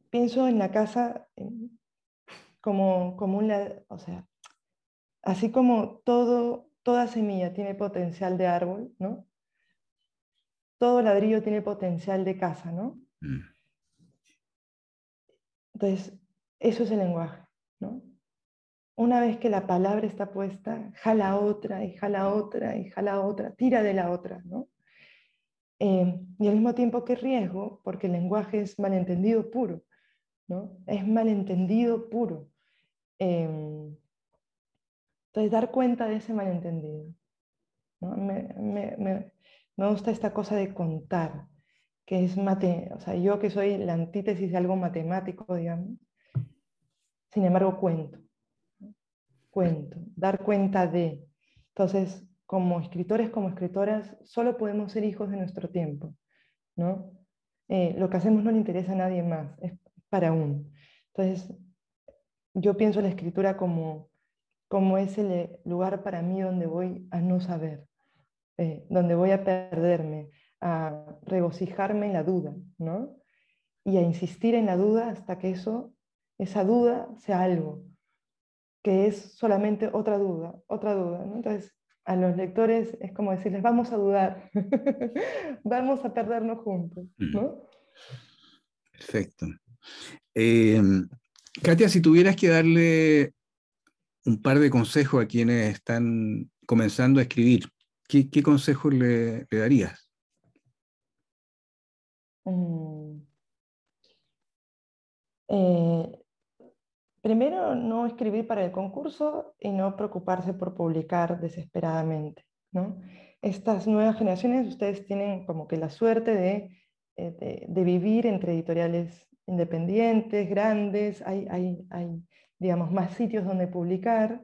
pienso en la casa como, como un, o sea, así como todo, toda semilla tiene potencial de árbol, ¿no? Todo ladrillo tiene potencial de casa, ¿no? Mm. Entonces, eso es el lenguaje, ¿no? Una vez que la palabra está puesta, jala otra y jala otra y jala otra, tira de la otra, ¿no? Eh, y al mismo tiempo que riesgo, porque el lenguaje es malentendido puro, ¿no? Es malentendido puro. Em, entonces, dar cuenta de ese malentendido. ¿no? Me, me, me, me, gusta esta cosa de contar, que es mate, o sea, yo que soy la antítesis de algo matemático, digamos, sin embargo cuento, cuento, dar cuenta de. Entonces, como escritores, como escritoras, solo podemos ser hijos de nuestro tiempo, ¿no? Eh, lo que hacemos no le interesa a nadie más, es para uno. Entonces, yo pienso la escritura como, como ese lugar para mí donde voy a no saber, eh, donde voy a perderme, a regocijarme en la duda, ¿no? Y a insistir en la duda hasta que eso, esa duda sea algo, que es solamente otra duda, otra duda, Entonces, a los lectores es como decirles, vamos a dudar, vamos a perdernos juntos, ¿no? Perfecto. Eh, Katia, si tuvieras que darle un par de consejos a quienes están comenzando a escribir, ¿qué, consejos le, darías? Mm. Eh, primero, no escribir para el concurso y no preocuparse por publicar desesperadamente. Estas nuevas generaciones, ustedes tienen como que la suerte de, eh, de vivir entre editoriales independientes, grandes, hay, hay, hay, digamos, más sitios donde publicar,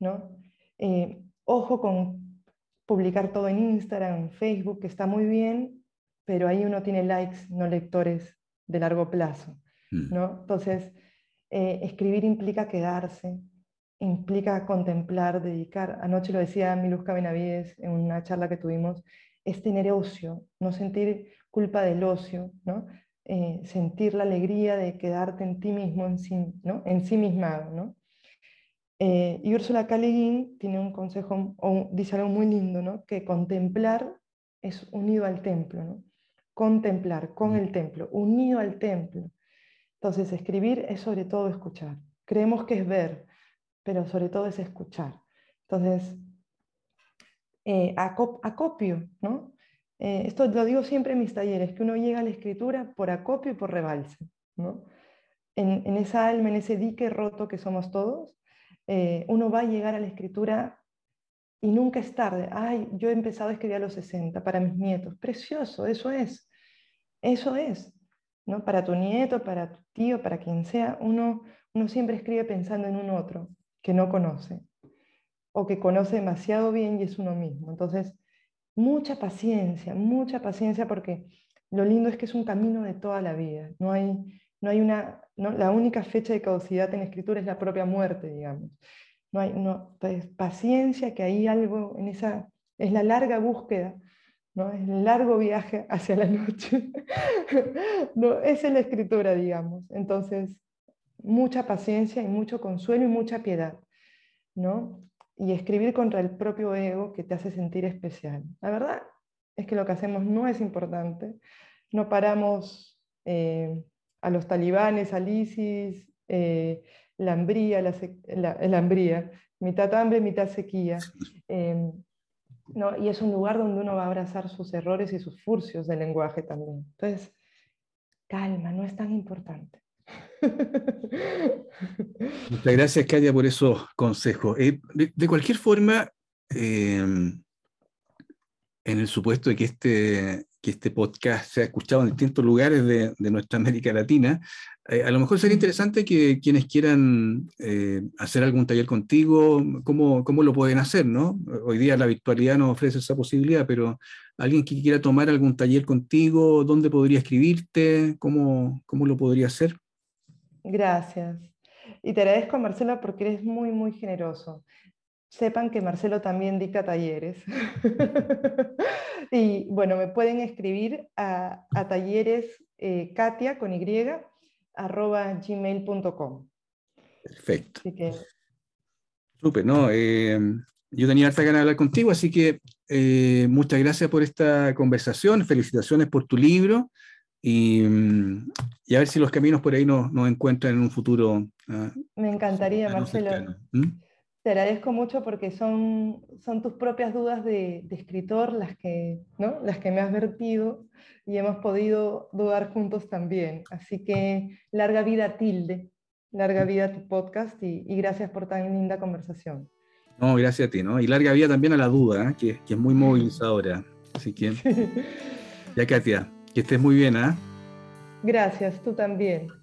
¿no? Eh, ojo con publicar todo en Instagram, Facebook, que está muy bien, pero ahí uno tiene likes, no lectores de largo plazo, mm. ¿no? Entonces, eh, escribir implica quedarse, implica contemplar, dedicar. Anoche lo decía Miluska Benavides en una charla que tuvimos, es tener ocio, no sentir culpa del ocio, ¿no? Eh, sentir la alegría de quedarte en ti mismo, en sí, ¿no? en sí misma. ¿no? Eh, y Úrsula K. tiene un consejo, o dice algo muy lindo, ¿no? que contemplar es unido al templo. ¿no? Contemplar con el templo, unido al templo. Entonces, escribir es sobre todo escuchar. Creemos que es ver, pero sobre todo es escuchar. Entonces, eh, acopio, ¿no? Eh, esto lo digo siempre en mis talleres, que uno llega a la escritura por acopio y por rebalse. ¿no? En, esa alma, en ese dique roto que somos todos, eh, uno va a llegar a la escritura y nunca es tarde. Ay, yo he empezado a escribir a los 60 para mis nietos. Precioso, eso es. Eso es. ¿no? Para tu nieto, para tu tío, para quien sea, uno, uno siempre escribe pensando en un otro que no conoce o que conoce demasiado bien y es uno mismo. Entonces, mucha paciencia, mucha paciencia porque lo lindo es que es un camino de toda la vida. No hay, no hay una, la única fecha de caducidad en escritura es la propia muerte, digamos. No hay, no, pues, paciencia, que hay algo en esa, es la larga búsqueda, ¿no? es el largo viaje hacia la noche. no, esa es la escritura, digamos. Entonces, mucha paciencia y mucho consuelo y mucha piedad. ¿no? y escribir contra el propio ego que te hace sentir especial. La verdad es que lo que hacemos no es importante. No paramos eh, a los talibanes, al ISIS, eh, la hambría, la, hambría, mitad hambre, mitad sequía. Em, ¿no? Y es un lugar donde uno va a abrazar sus errores y sus furcios del lenguaje también. Entonces, calma, no es tan importante. Muchas gracias, Katia, por esos consejos. Eh, de, cualquier forma, em, en el supuesto de que este, que este podcast sea escuchado en distintos lugares de, de nuestra América Latina, eh, a lo mejor sería interesante que quienes quieran eh, hacer algún taller contigo, ¿cómo, ¿cómo, lo pueden hacer? ¿no? Hoy día la virtualidad nos ofrece esa posibilidad, pero alguien que quiera tomar algún taller contigo, ¿dónde podría escribirte? ¿Cómo, cómo lo podría hacer? Gracias. Y te agradezco, Marcelo, porque eres muy, muy generoso. Sepan que Marcelo también dicta talleres. y bueno, me pueden escribir a, talleres eh, Katia con Y arroba gmail.com. Perfecto. Súper, ¿no? Eh, yo tenía harta ganas de hablar contigo, así que eh, muchas gracias por esta conversación, felicitaciones por tu libro y, a ver si los caminos por ahí nos, encuentran en un futuro. Ah, Me encantaría, Marcelo. ¿Mm? Te agradezco mucho porque son, son tus propias dudas de, de, escritor las que, ¿no? las que me has vertido y hemos podido dudar juntos también. Así que larga vida tilde, larga vida tu podcast y, gracias por tan linda conversación. No, gracias a ti, ¿no? Y larga vida también a la duda, ¿eh? que, que, es muy movilizadora. Así que, ya Katia, que estés muy bien, ¿ah? Gracias, tú también.